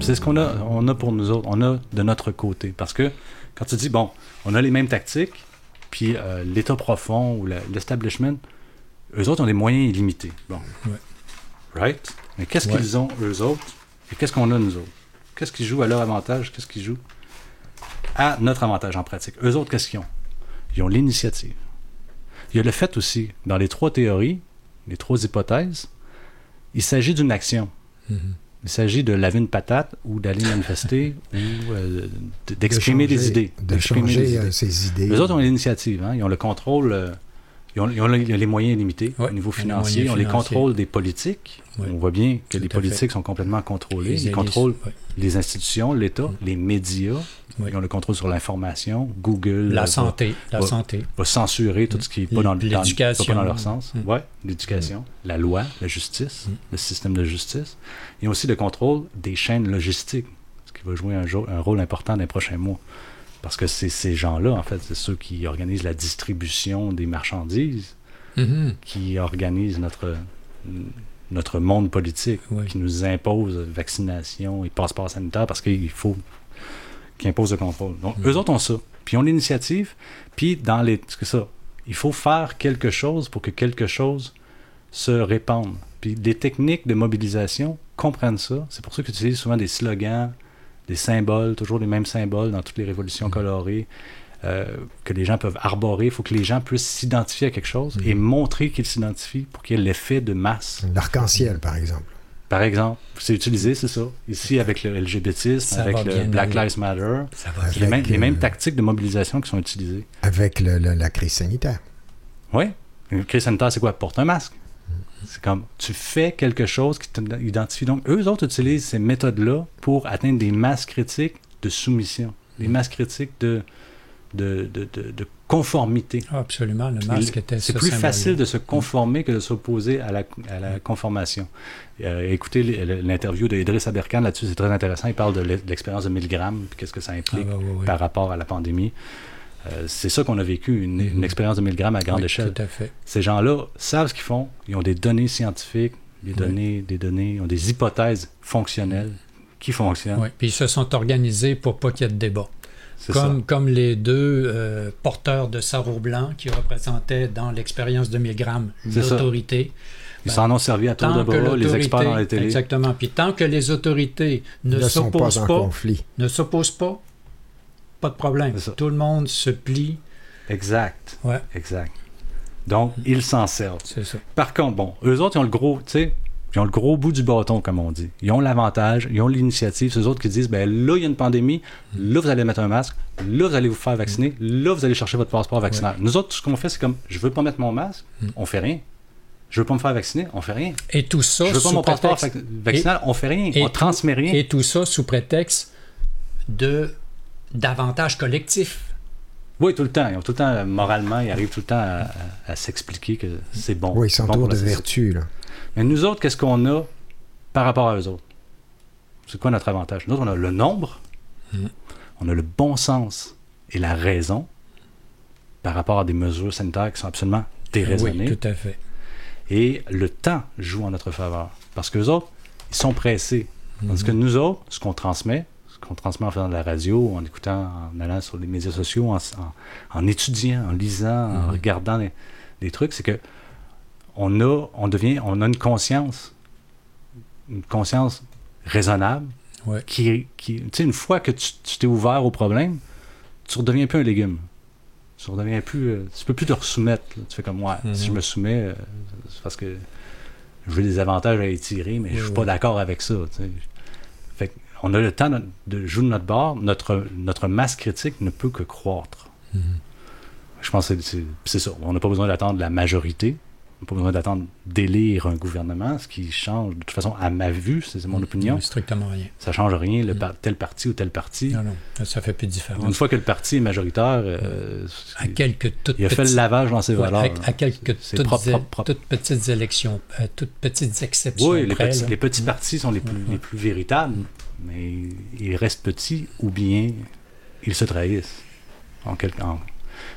C'est ce qu'on a, on a pour nous autres, on a de notre côté. Parce que quand tu dis, bon, on a les mêmes tactiques, puis euh, l'État profond ou l'establishment, eux autres ont des moyens illimités. Bon. Ouais. Right? Mais qu'est-ce Ouais. qu'ils ont, eux autres, et qu'est-ce qu'on a, nous autres? Qu'est-ce qui joue à leur avantage? Qu'est-ce qui joue à notre avantage en pratique? Eux autres, qu'est-ce qu'ils ont? Ils ont l'initiative. Il y a le fait aussi, dans les trois théories, les trois hypothèses, il s'agit d'une action. Mhm. Il s'agit de laver une patate ou d'aller manifester ou euh, d'exprimer De des changer- idées. De changer idées. euh, ses idées. Les autres ont l'initiative, hein. ils ont le contrôle, euh, ils, ont, ils ont les moyens limités Ouais, au niveau financier, ont les contrôles des politiques. Ouais. On voit bien que les politiques sont complètement contrôlés. Les Ils contrôlent ouais. les institutions, l'État, les médias. Ils ont le contrôle sur l'information. Google La euh, santé, la va- santé. va censurer tout ce qui n'est pas dans, dans, L'éducation. pas dans leur sens. Ouais, l'éducation, la loi, la justice, le système de justice. Ils ont aussi le contrôle des chaînes logistiques, ce qui va jouer un, jo- un rôle important dans les prochains mois. Parce que c'est ces gens-là, en fait, c'est ceux qui organisent la distribution des marchandises, Mhm. qui organisent notre, notre monde politique, Oui. qui nous impose vaccination et passeport sanitaire parce qu'il faut qu'ils imposent le contrôle. Donc, Mm. eux autres ont ça. Puis ils ont l'initiative. Puis dans les. C'est ça. Il faut faire quelque chose pour que quelque chose se répande. Puis les techniques de mobilisation comprennent ça. C'est pour ça qu'ils utilisent souvent des slogans, des symboles, toujours les mêmes symboles dans toutes les révolutions Mm. colorées. euh, que les gens peuvent arborer. Il faut que les gens puissent s'identifier à quelque chose et montrer qu'ils s'identifient pour qu'il y ait l'effet de masse. L'arc-en-ciel, par exemple. Par exemple, c'est utilisé, c'est ça. Ici, avec le LGBTisme, avec le Black aller. Lives Matter, Ça va les, mêmes, les mêmes tactiques de mobilisation qui sont utilisées. Avec le- le- la crise sanitaire. Oui. Une crise sanitaire, c'est quoi? Porte un masque. C'est comme, tu fais quelque chose qui t'identifie. Donc, eux autres utilisent ces méthodes-là pour atteindre des masses critiques de soumission, des masses critiques de, de, de, de- de conformité. Ah, absolument, le masque était C'est ce plus facile de se conformer que de s'opposer à la, à la conformation. Euh, écoutez l'interview d'Idriss Aberkan là-dessus, c'est très intéressant. Il parle de l'e- de l'expérience de 1000 grammes, puis qu'est-ce que ça Ah, implique ouais. par rapport à la pandémie. Euh, c'est ça qu'on a vécu, une, une expérience de 1000 grammes à grande Oui, échelle. Tout à fait. Ces gens-là savent ce qu'ils font. Ils ont des données scientifiques, des Oui. données, des données, ils ont des hypothèses fonctionnelles qui fonctionnent. Oui. Puis ils se sont organisés pour pas qu'il y ait de débat. Comme, comme les deux euh, porteurs de sarrau blanc qui représentaient dans l'expérience de 1000 grammes l'autorité. Ils s'en ont servi à tour de bras, les experts dans la télé. Exactement. Puis tant que les autorités ne, pas s'opposent en pas, conflit. ne s'opposent pas, pas de problème. Tout le monde se plie. Exact. Ouais, Exact. Donc, ils s'en servent. c'est ça. Par contre, bon, eux autres, ils ont le gros, tu sais, ils ont le gros bout du bâton, comme on dit. Ils ont l'avantage, ils ont l'initiative. C'est eux autres qui disent, ben là, il y a une pandémie, là, vous allez mettre un masque, là, vous allez vous faire vacciner, là, vous allez chercher votre passeport vaccinal. Nous autres, tout ce qu'on fait, c'est comme, je veux pas mettre mon masque, on fait rien. Je veux pas me faire vacciner, on fait rien. Et tout ça je veux pas sous mon passeport prétexte- vac- vaccinal, on fait rien. et on tout- transmet rien. Et tout ça sous prétexte de d'avantages collectifs. Oui, tout le temps. Ils ont tout le temps, euh, moralement, ils arrivent tout le temps à, à- à s'expliquer que c'est bon. Oui, ils c'est bon s'entourent la de vertu. Là. Mais nous autres, qu'est-ce qu'on a par rapport à eux autres? C'est quoi notre avantage? Nous autres, on a le nombre, Mhm. on a le bon sens et la raison par rapport à des mesures sanitaires qui sont absolument déraisonnées. Oui, tout à fait. Et le temps joue en notre faveur. Parce que les autres, ils sont pressés. Tandis Mhm. que nous autres, ce qu'on transmet, qu'on transmet en faisant de la radio, en écoutant, en allant sur les médias sociaux, en, en- en étudiant, en lisant, Mhm. en regardant des, des trucs, c'est que on a, on devient, on a une conscience, une conscience raisonnable, Ouais. qui, qui tu sais, une fois que tu t'es ouvert au problème, tu redeviens plus un légume. Tu redeviens plus, euh, tu peux plus te resoumettre. là. Tu fais comme moi, si je Mhm. me soumets, euh, c'est parce que je veux des avantages à étirer, mais je suis pas d'accord avec ça. tu sais. On a le temps de, de jouer de notre bord. Notre, notre masse critique ne peut que croître. Mhm. Je pense que c'est- ça. On n'a pas besoin d'attendre la majorité. On n'a pas besoin d'attendre d'élire un gouvernement. Ce qui change, de toute façon, à ma vue, c'est mon opinion, Oui, strictement rien. ça change rien, le tel parti ou tel parti. Non, non, ça fait plus de Une différence. fois que le parti est majoritaire, euh, À quelques toutes il a fait le petites- lavage dans ses Ouais, valeurs. à, quelques C'est toutes, propre, é- propre, propre. toutes petites élections, euh, toutes petites exceptions. Oui, les petits, les petits partis sont les plus, Mhm. les plus véritables, mais ils restent petits ou bien ils se trahissent. En quelque, en-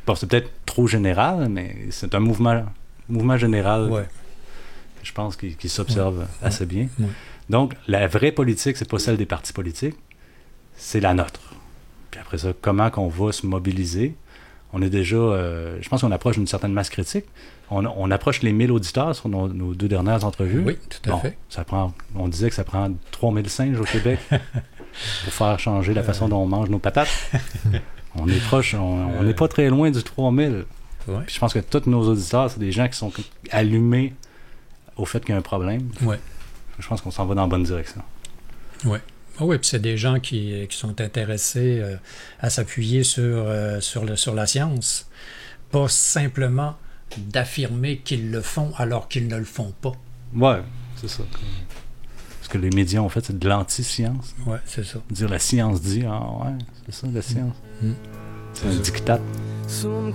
Bon, c'est peut-être trop général, mais c'est un mouvement, mouvement général, Ouais. je pense, qui, qui s'observe assez bien. Ouais. Donc, la vraie politique, c'est pas celle des partis politiques, c'est la nôtre. Puis après ça, comment qu'on va se mobiliser? On est déjà, euh, je pense qu'on approche d'une certaine masse critique. On, on approche les 1000 auditeurs sur nos, nos deux dernières entrevues. Oui, tout à Bon, fait. Ça prend, on disait que ça prend 3000 singes au Québec pour faire changer la façon dont on mange nos patates. on est proche, on n'est pas très loin du 3000. Ouais. Puis je pense que tous nos auditeurs, c'est des gens qui sont allumés au fait qu'il y a un problème. Ouais. Je pense qu'on s'en va dans la bonne direction. Ah oui, puis c'est des gens qui, qui sont intéressés euh, à s'appuyer sur, euh, sur, le, sur la science, pas simplement d'affirmer qu'ils le font alors qu'ils ne le font pas. Ouais, c'est ça. Ce que les médias ont fait, c'est de l'anti-science. Ouais, c'est ça. Dire la science dit, ah ouais, c'est ça la science. Mm. C'est un dictat. So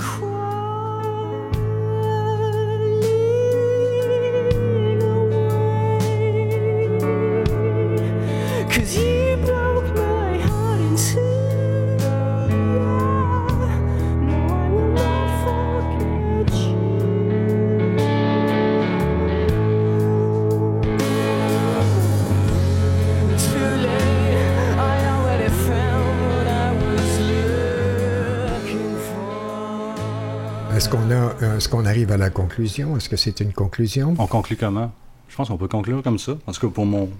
est-ce qu'on arrive à la conclusion? Est-ce que c'est une conclusion? On conclut comment? Je pense qu'on peut conclure comme ça. En tout cas, pour, mon,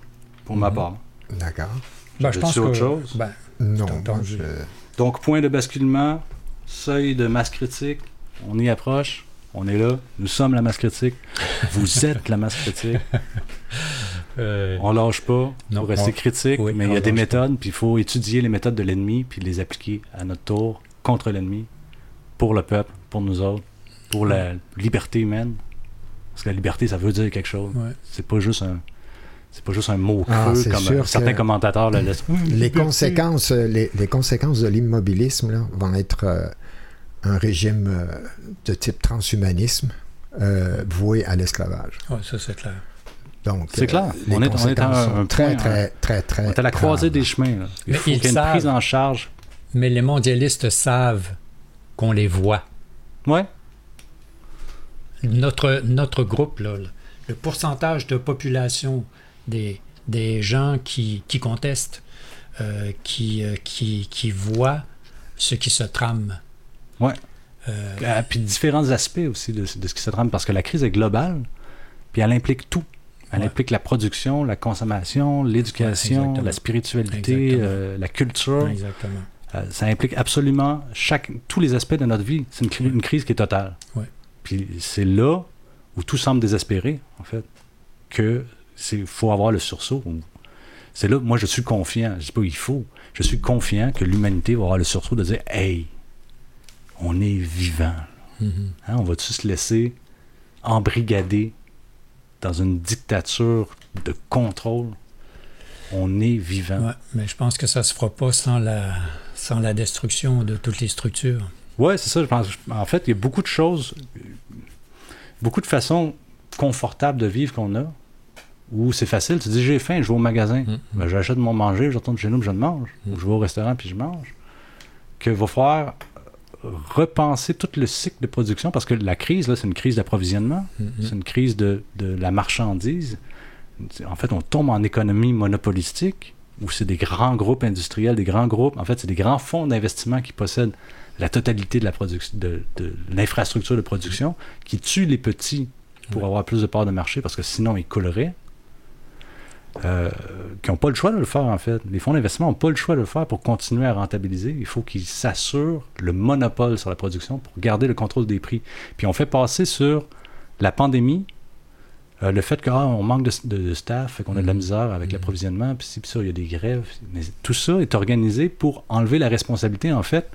pour ma part. D'accord. Ben, je pense autre que. chose? ben, Non, je- Donc, point de basculement, seuil de masse critique. On y approche. On est là. Nous sommes la masse critique. Vous êtes la masse critique. Euh, On lâche pas. Non, faut rester on- critique, oui, mais il y on a des méthodes, puis il faut étudier les méthodes de l'ennemi, puis les appliquer à notre tour contre l'ennemi, pour le peuple, pour nous autres, pour la liberté humaine. Parce que la liberté, ça veut dire quelque chose. Ouais. C'est pas juste un. C'est pas juste un mot Ah, creux comme sûr certains que commentateurs le laissent. Les conséquences, euh, les, les conséquences de l'immobilisme vont être euh, un régime euh, de type transhumanisme euh, voué à l'esclavage. ouais, ça, c'est clair. Donc, C'est clair. On est- on est à un- un très, point, très, très, très, On est à la croisée des chemins. là. Il Mais faut ils qu'il y ait une savent. prise en charge. Mais les mondialistes savent qu'on les voit. Ouais. Notre, notre groupe, là, le- pourcentage de population des, des gens qui, qui contestent, euh, qui, euh, qui, qui voient ce qui se trame. Ouais. Euh, Ah, puis différents aspects aussi de, de ce qui se trame, parce que la crise est globale, puis elle implique tout. Elle Ouais. implique la production, la consommation, l'éducation, la spiritualité, euh, la culture. exactement. Ça implique absolument chaque, tous les aspects de notre vie. C'est une, une crise qui est totale. Ouais. Puis c'est là où tout semble désespéré, en fait, que c'est faut avoir le sursaut. C'est là, moi, je suis confiant. Je dis pas il faut. Je suis confiant que l'humanité va avoir le sursaut de dire Hey, on est vivant. Mhm. Hein, on va-tu se laisser embrigader dans une dictature de contrôle? On est vivant. Ouais, mais je pense que ça se fera pas sans la, sans la destruction de toutes les structures. Ouais, c'est ça. Je pense. En fait, il y a beaucoup de choses, beaucoup de façons confortables de vivre qu'on a, où c'est facile. Tu dis, j'ai faim, je vais au magasin. Mhm. Ben, j'achète mon manger, je retourne chez nous, je le mange. Mm. Ou je vais au restaurant, puis je mange. Que va falloir repenser tout le cycle de production, parce que la crise, là, c'est une crise d'approvisionnement, Mhm. c'est une crise de, de la marchandise. En fait, on tombe en économie monopolistique, où c'est des grands groupes industriels, des grands groupes, en fait, c'est des grands fonds d'investissement qui possèdent la totalité de la production, de, de l'infrastructure de production, qui tuent les petits pour avoir plus de parts de marché, parce que sinon, ils couleraient. Euh, qui n'ont pas le choix de le faire, en fait. Les fonds d'investissement n'ont pas le choix de le faire pour continuer à rentabiliser. Il faut qu'ils s'assurent le monopole sur la production pour garder le contrôle des prix. Puis on fait passer sur la pandémie euh, le fait qu'on manque de, de- de staff, qu'on a de la Mhm. misère avec Mhm. l'approvisionnement, puis puis ça, il y a des grèves. Mais tout ça est organisé pour enlever la responsabilité, en fait,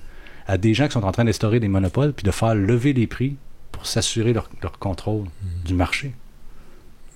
à des gens qui sont en train d'instaurer des monopoles, puis de faire lever les prix pour s'assurer leur, leur contrôle du marché.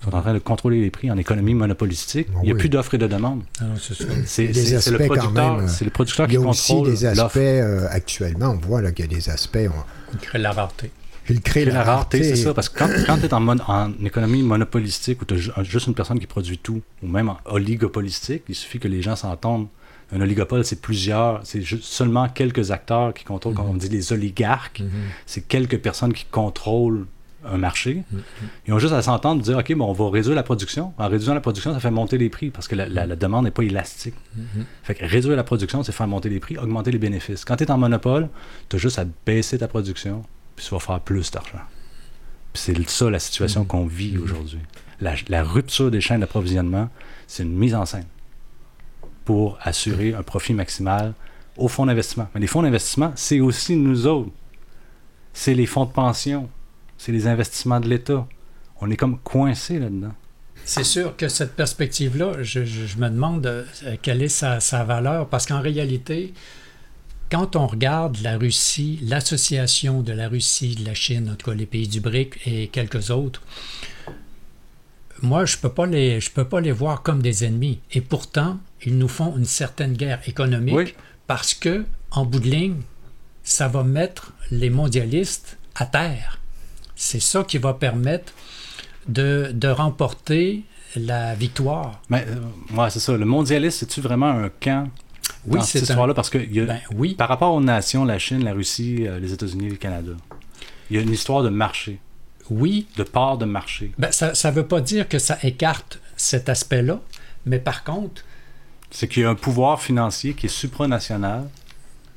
Ils sont en train de contrôler les prix en économie monopolistique. Ah Il n'y a oui. plus d'offre et de demande. Ah non, c'est ça. C'est Des c'est- c'est le producteur, euh, c'est le producteur Il y qui a aussi contrôle des aspects, l'offre. euh, actuellement, on voit là, qu'il y a des aspects, on, On crée la rareté. il crée C'est la rareté, c'est ça. ça. Parce que quand, quand tu es en, mon- en économie monopolistique où tu as juste une personne qui produit tout, ou même en oligopolistique, il suffit que les gens s'entendent. Un oligopole, c'est plusieurs, c'est seulement quelques acteurs qui contrôlent, comme on dit les oligarques, Mhm. c'est quelques personnes qui contrôlent un marché. Mhm. Ils ont juste à s'entendre, dire, OK, bon, on va réduire la production. En réduisant la production, ça fait monter les prix parce que la, la- la demande n'est pas élastique. Fait que réduire la production, c'est faire monter les prix, augmenter les bénéfices. Quand tu es en monopole, tu as juste à baisser ta production, puis tu vas faire plus d'argent. Puis c'est ça la situation qu'on vit aujourd'hui. La, la rupture des chaînes d'approvisionnement, c'est une mise en scène pour assurer un profit maximal aux fonds d'investissement. Mais les fonds d'investissement, c'est aussi nous autres. C'est les fonds de pension, c'est les investissements de l'État. On est comme coincés là-dedans. C'est sûr que cette perspective-là, je, me demande euh, quelle est sa, valeur, parce qu'en réalité, quand on regarde la Russie, l'association de la Russie, de la Chine, en tout cas les pays du BRIC et quelques autres, moi, je ne peux, peux pas les voir comme des ennemis. Et pourtant, ils nous font une certaine guerre économique Oui. parce que, en bout de ligne, ça va mettre les mondialistes à terre. C'est ça qui va permettre de, de remporter la victoire. Mais, euh, ouais, c'est ça. Le mondialisme, c'est-tu vraiment un camp Oui, dans cette un- histoire-là? Parce que il y a- Ben oui, par rapport aux nations, la Chine, la Russie, euh, les États-Unis, le Canada, il y a une histoire de marché, oui. de part de marché. Ben, ça ne veut pas dire que ça écarte cet aspect-là, mais par contre, C'est qu'il y a un pouvoir financier qui est supranational,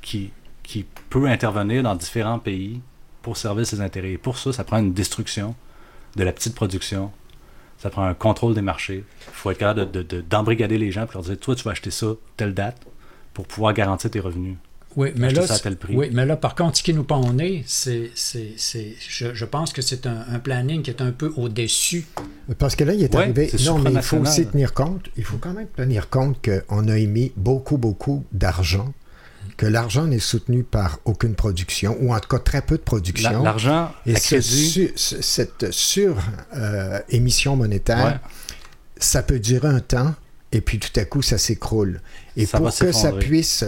qui, qui peut intervenir dans différents pays pour servir ses intérêts. Et pour ça, ça prend une destruction de la petite production. Ça prend un contrôle des marchés. Il faut être capable de- de- de- d'embrigader les gens pour leur dire Toi, tu vas acheter ça telle date pour pouvoir garantir tes revenus. Oui, mais là, ça à tel prix. oui, mais là, par contre, ce qui nous pend au nez, c'est, c'est, c'est- je, je pense que c'est un, un planning qui est un peu au-dessus. Parce que là, il est Ouais, arrivé. Non, mais il faut aussi tenir compte. Il faut quand même tenir compte qu'on a émis beaucoup, beaucoup d'argent, que l'argent n'est soutenu par aucune production, ou en tout cas très peu de production. L'argent, Et ce su- ce- cette sur-émission monétaire, Ouais. ça peut durer un temps, et puis tout à coup, ça s'écroule. Et Ça pour que ça puisse,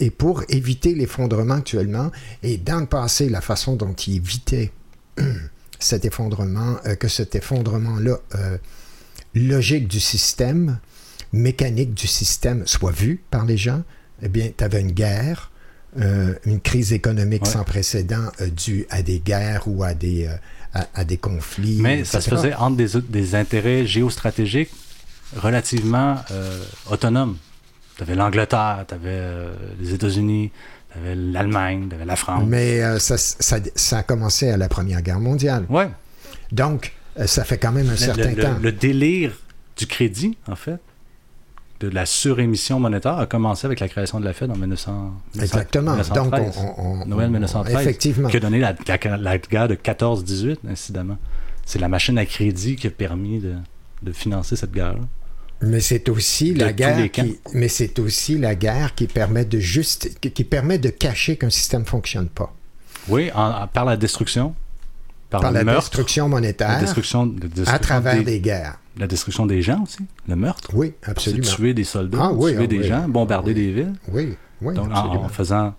et pour éviter l'effondrement actuellement, et dans le passé, la façon dont il évitait cet effondrement, euh, que cet effondrement-là euh, logique du système, mécanique du système soit vu par les gens, eh bien, tu avais une guerre, euh, une crise économique Ouais. sans précédent due à des guerres ou à des, à, à des conflits. mais ça se faisait entre des, des intérêts géostratégiques relativement autonomes. Tu avais l'Angleterre, tu avais les États-Unis, avais l'Allemagne, avais la France. Mais euh, ça, ça, ça a commencé à la Première Guerre mondiale. Ouais. Donc, euh, ça fait quand même un Le, certain le- temps. le délire du crédit, en fait, de la surémission monétaire a commencé avec la création de la Fed en 1900, Exactement. Donc, 1913. on, on- Noël on- 1913, Effectivement. qui a donné la, la- la guerre de 14-18, incidemment. C'est la machine à crédit qui a permis de, de financer cette guerre-là. Mais c'est aussi De la guerre qui, mais c'est aussi la guerre qui permet de juste, qui, permet de cacher qu'un système fonctionne pas. Oui, en- en- par la destruction, par, Par le la meurtre, destruction la monétaire, destruction, la destruction à travers des, des guerres. la destruction des gens aussi, le meurtre? Oui, absolument. tuer des soldats, Ah oui, tuer ah des oui. gens, bombarder Oui. des villes? Oui, oui, Donc, en faisant,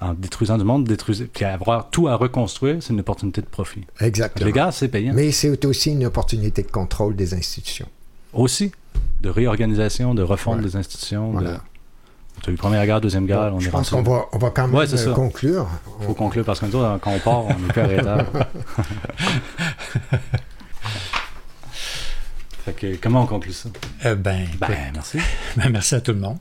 en détruisant du monde, détruisant, puis avoir tout à reconstruire, c'est une opportunité de profit. Exactement. Les gars, c'est payant. Mais c'est aussi une opportunité de contrôle des institutions. Aussi, de réorganisation, de refonte Ouais. des institutions. Voilà. Tu as eu Première Guerre, Deuxième Guerre, on Je est pense qu'on va, on va quand même Ouais, euh, conclure. faut conclure parce que nous autres, quand on part, on est plus arrêtable. fait que, comment on conclut ça? Euh, ben, Ben, merci. ben, merci à tout le monde.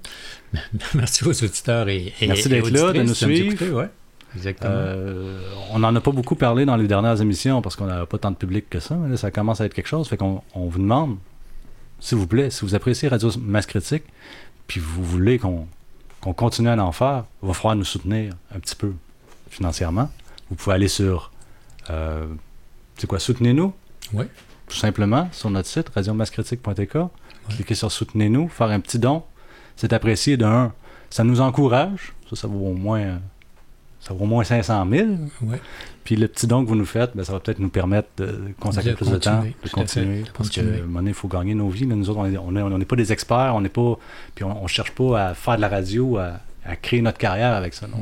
merci aux auditeurs et, et Merci d'être là, de nous suivre. écouter, ouais. Exactement. Euh, on n'en a pas beaucoup parlé dans les dernières émissions parce qu'on n'a pas tant de public que ça, mais là, ça commence à être quelque chose. Fait qu'on on vous demande, s'il vous plaît, si vous appréciez Radio Masse Critique, puis vous voulez qu'on continue à en faire, il va falloir nous soutenir un petit peu financièrement. Vous pouvez aller sur, euh, c'est quoi, soutenez-nous, Oui. tout simplement, sur notre site, radiomascritique.tk. Cliquez sur soutenez-nous, faire un petit don. C'est apprécié d'un, ça nous encourage. Ça, ça vaut au moins, ça vaut au moins 500 000. Ouais. Puis le petit don que vous nous faites, ben, ça va peut-être nous permettre de consacrer De plus de temps, de fait, continuer. de Parce que, continuer. donné, il faut gagner nos vies. là. Nous autres, on n'est on on pas des experts, on n'est pas. Puis on, on cherche pas à faire de la radio, à, à créer notre carrière avec ça. non.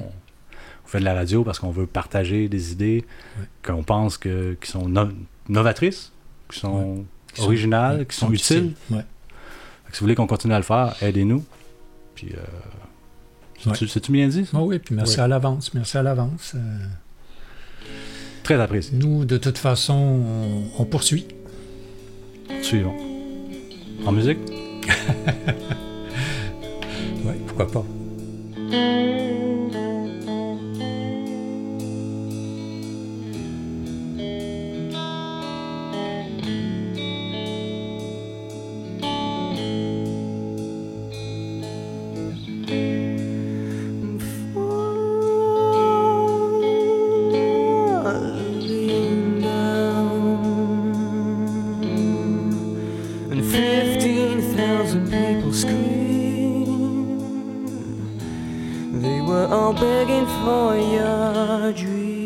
On fait de la radio parce qu'on veut partager des idées Ouais. qu'on pense que, qui sont no- novatrices, qui sont Qui originales, qui sont utiles. Ouais. Fait que si vous voulez qu'on continue à le faire, aidez-nous. Puis, euh, c'est-tu c'est-tu bien dit? ça? Ah oui, puis merci à l'avance. Merci à l'avance. Euh, Très apprécié. nous, de toute façon, on, on poursuit. Suivons. En musique? Oui, pourquoi pas. They were all begging for your dream.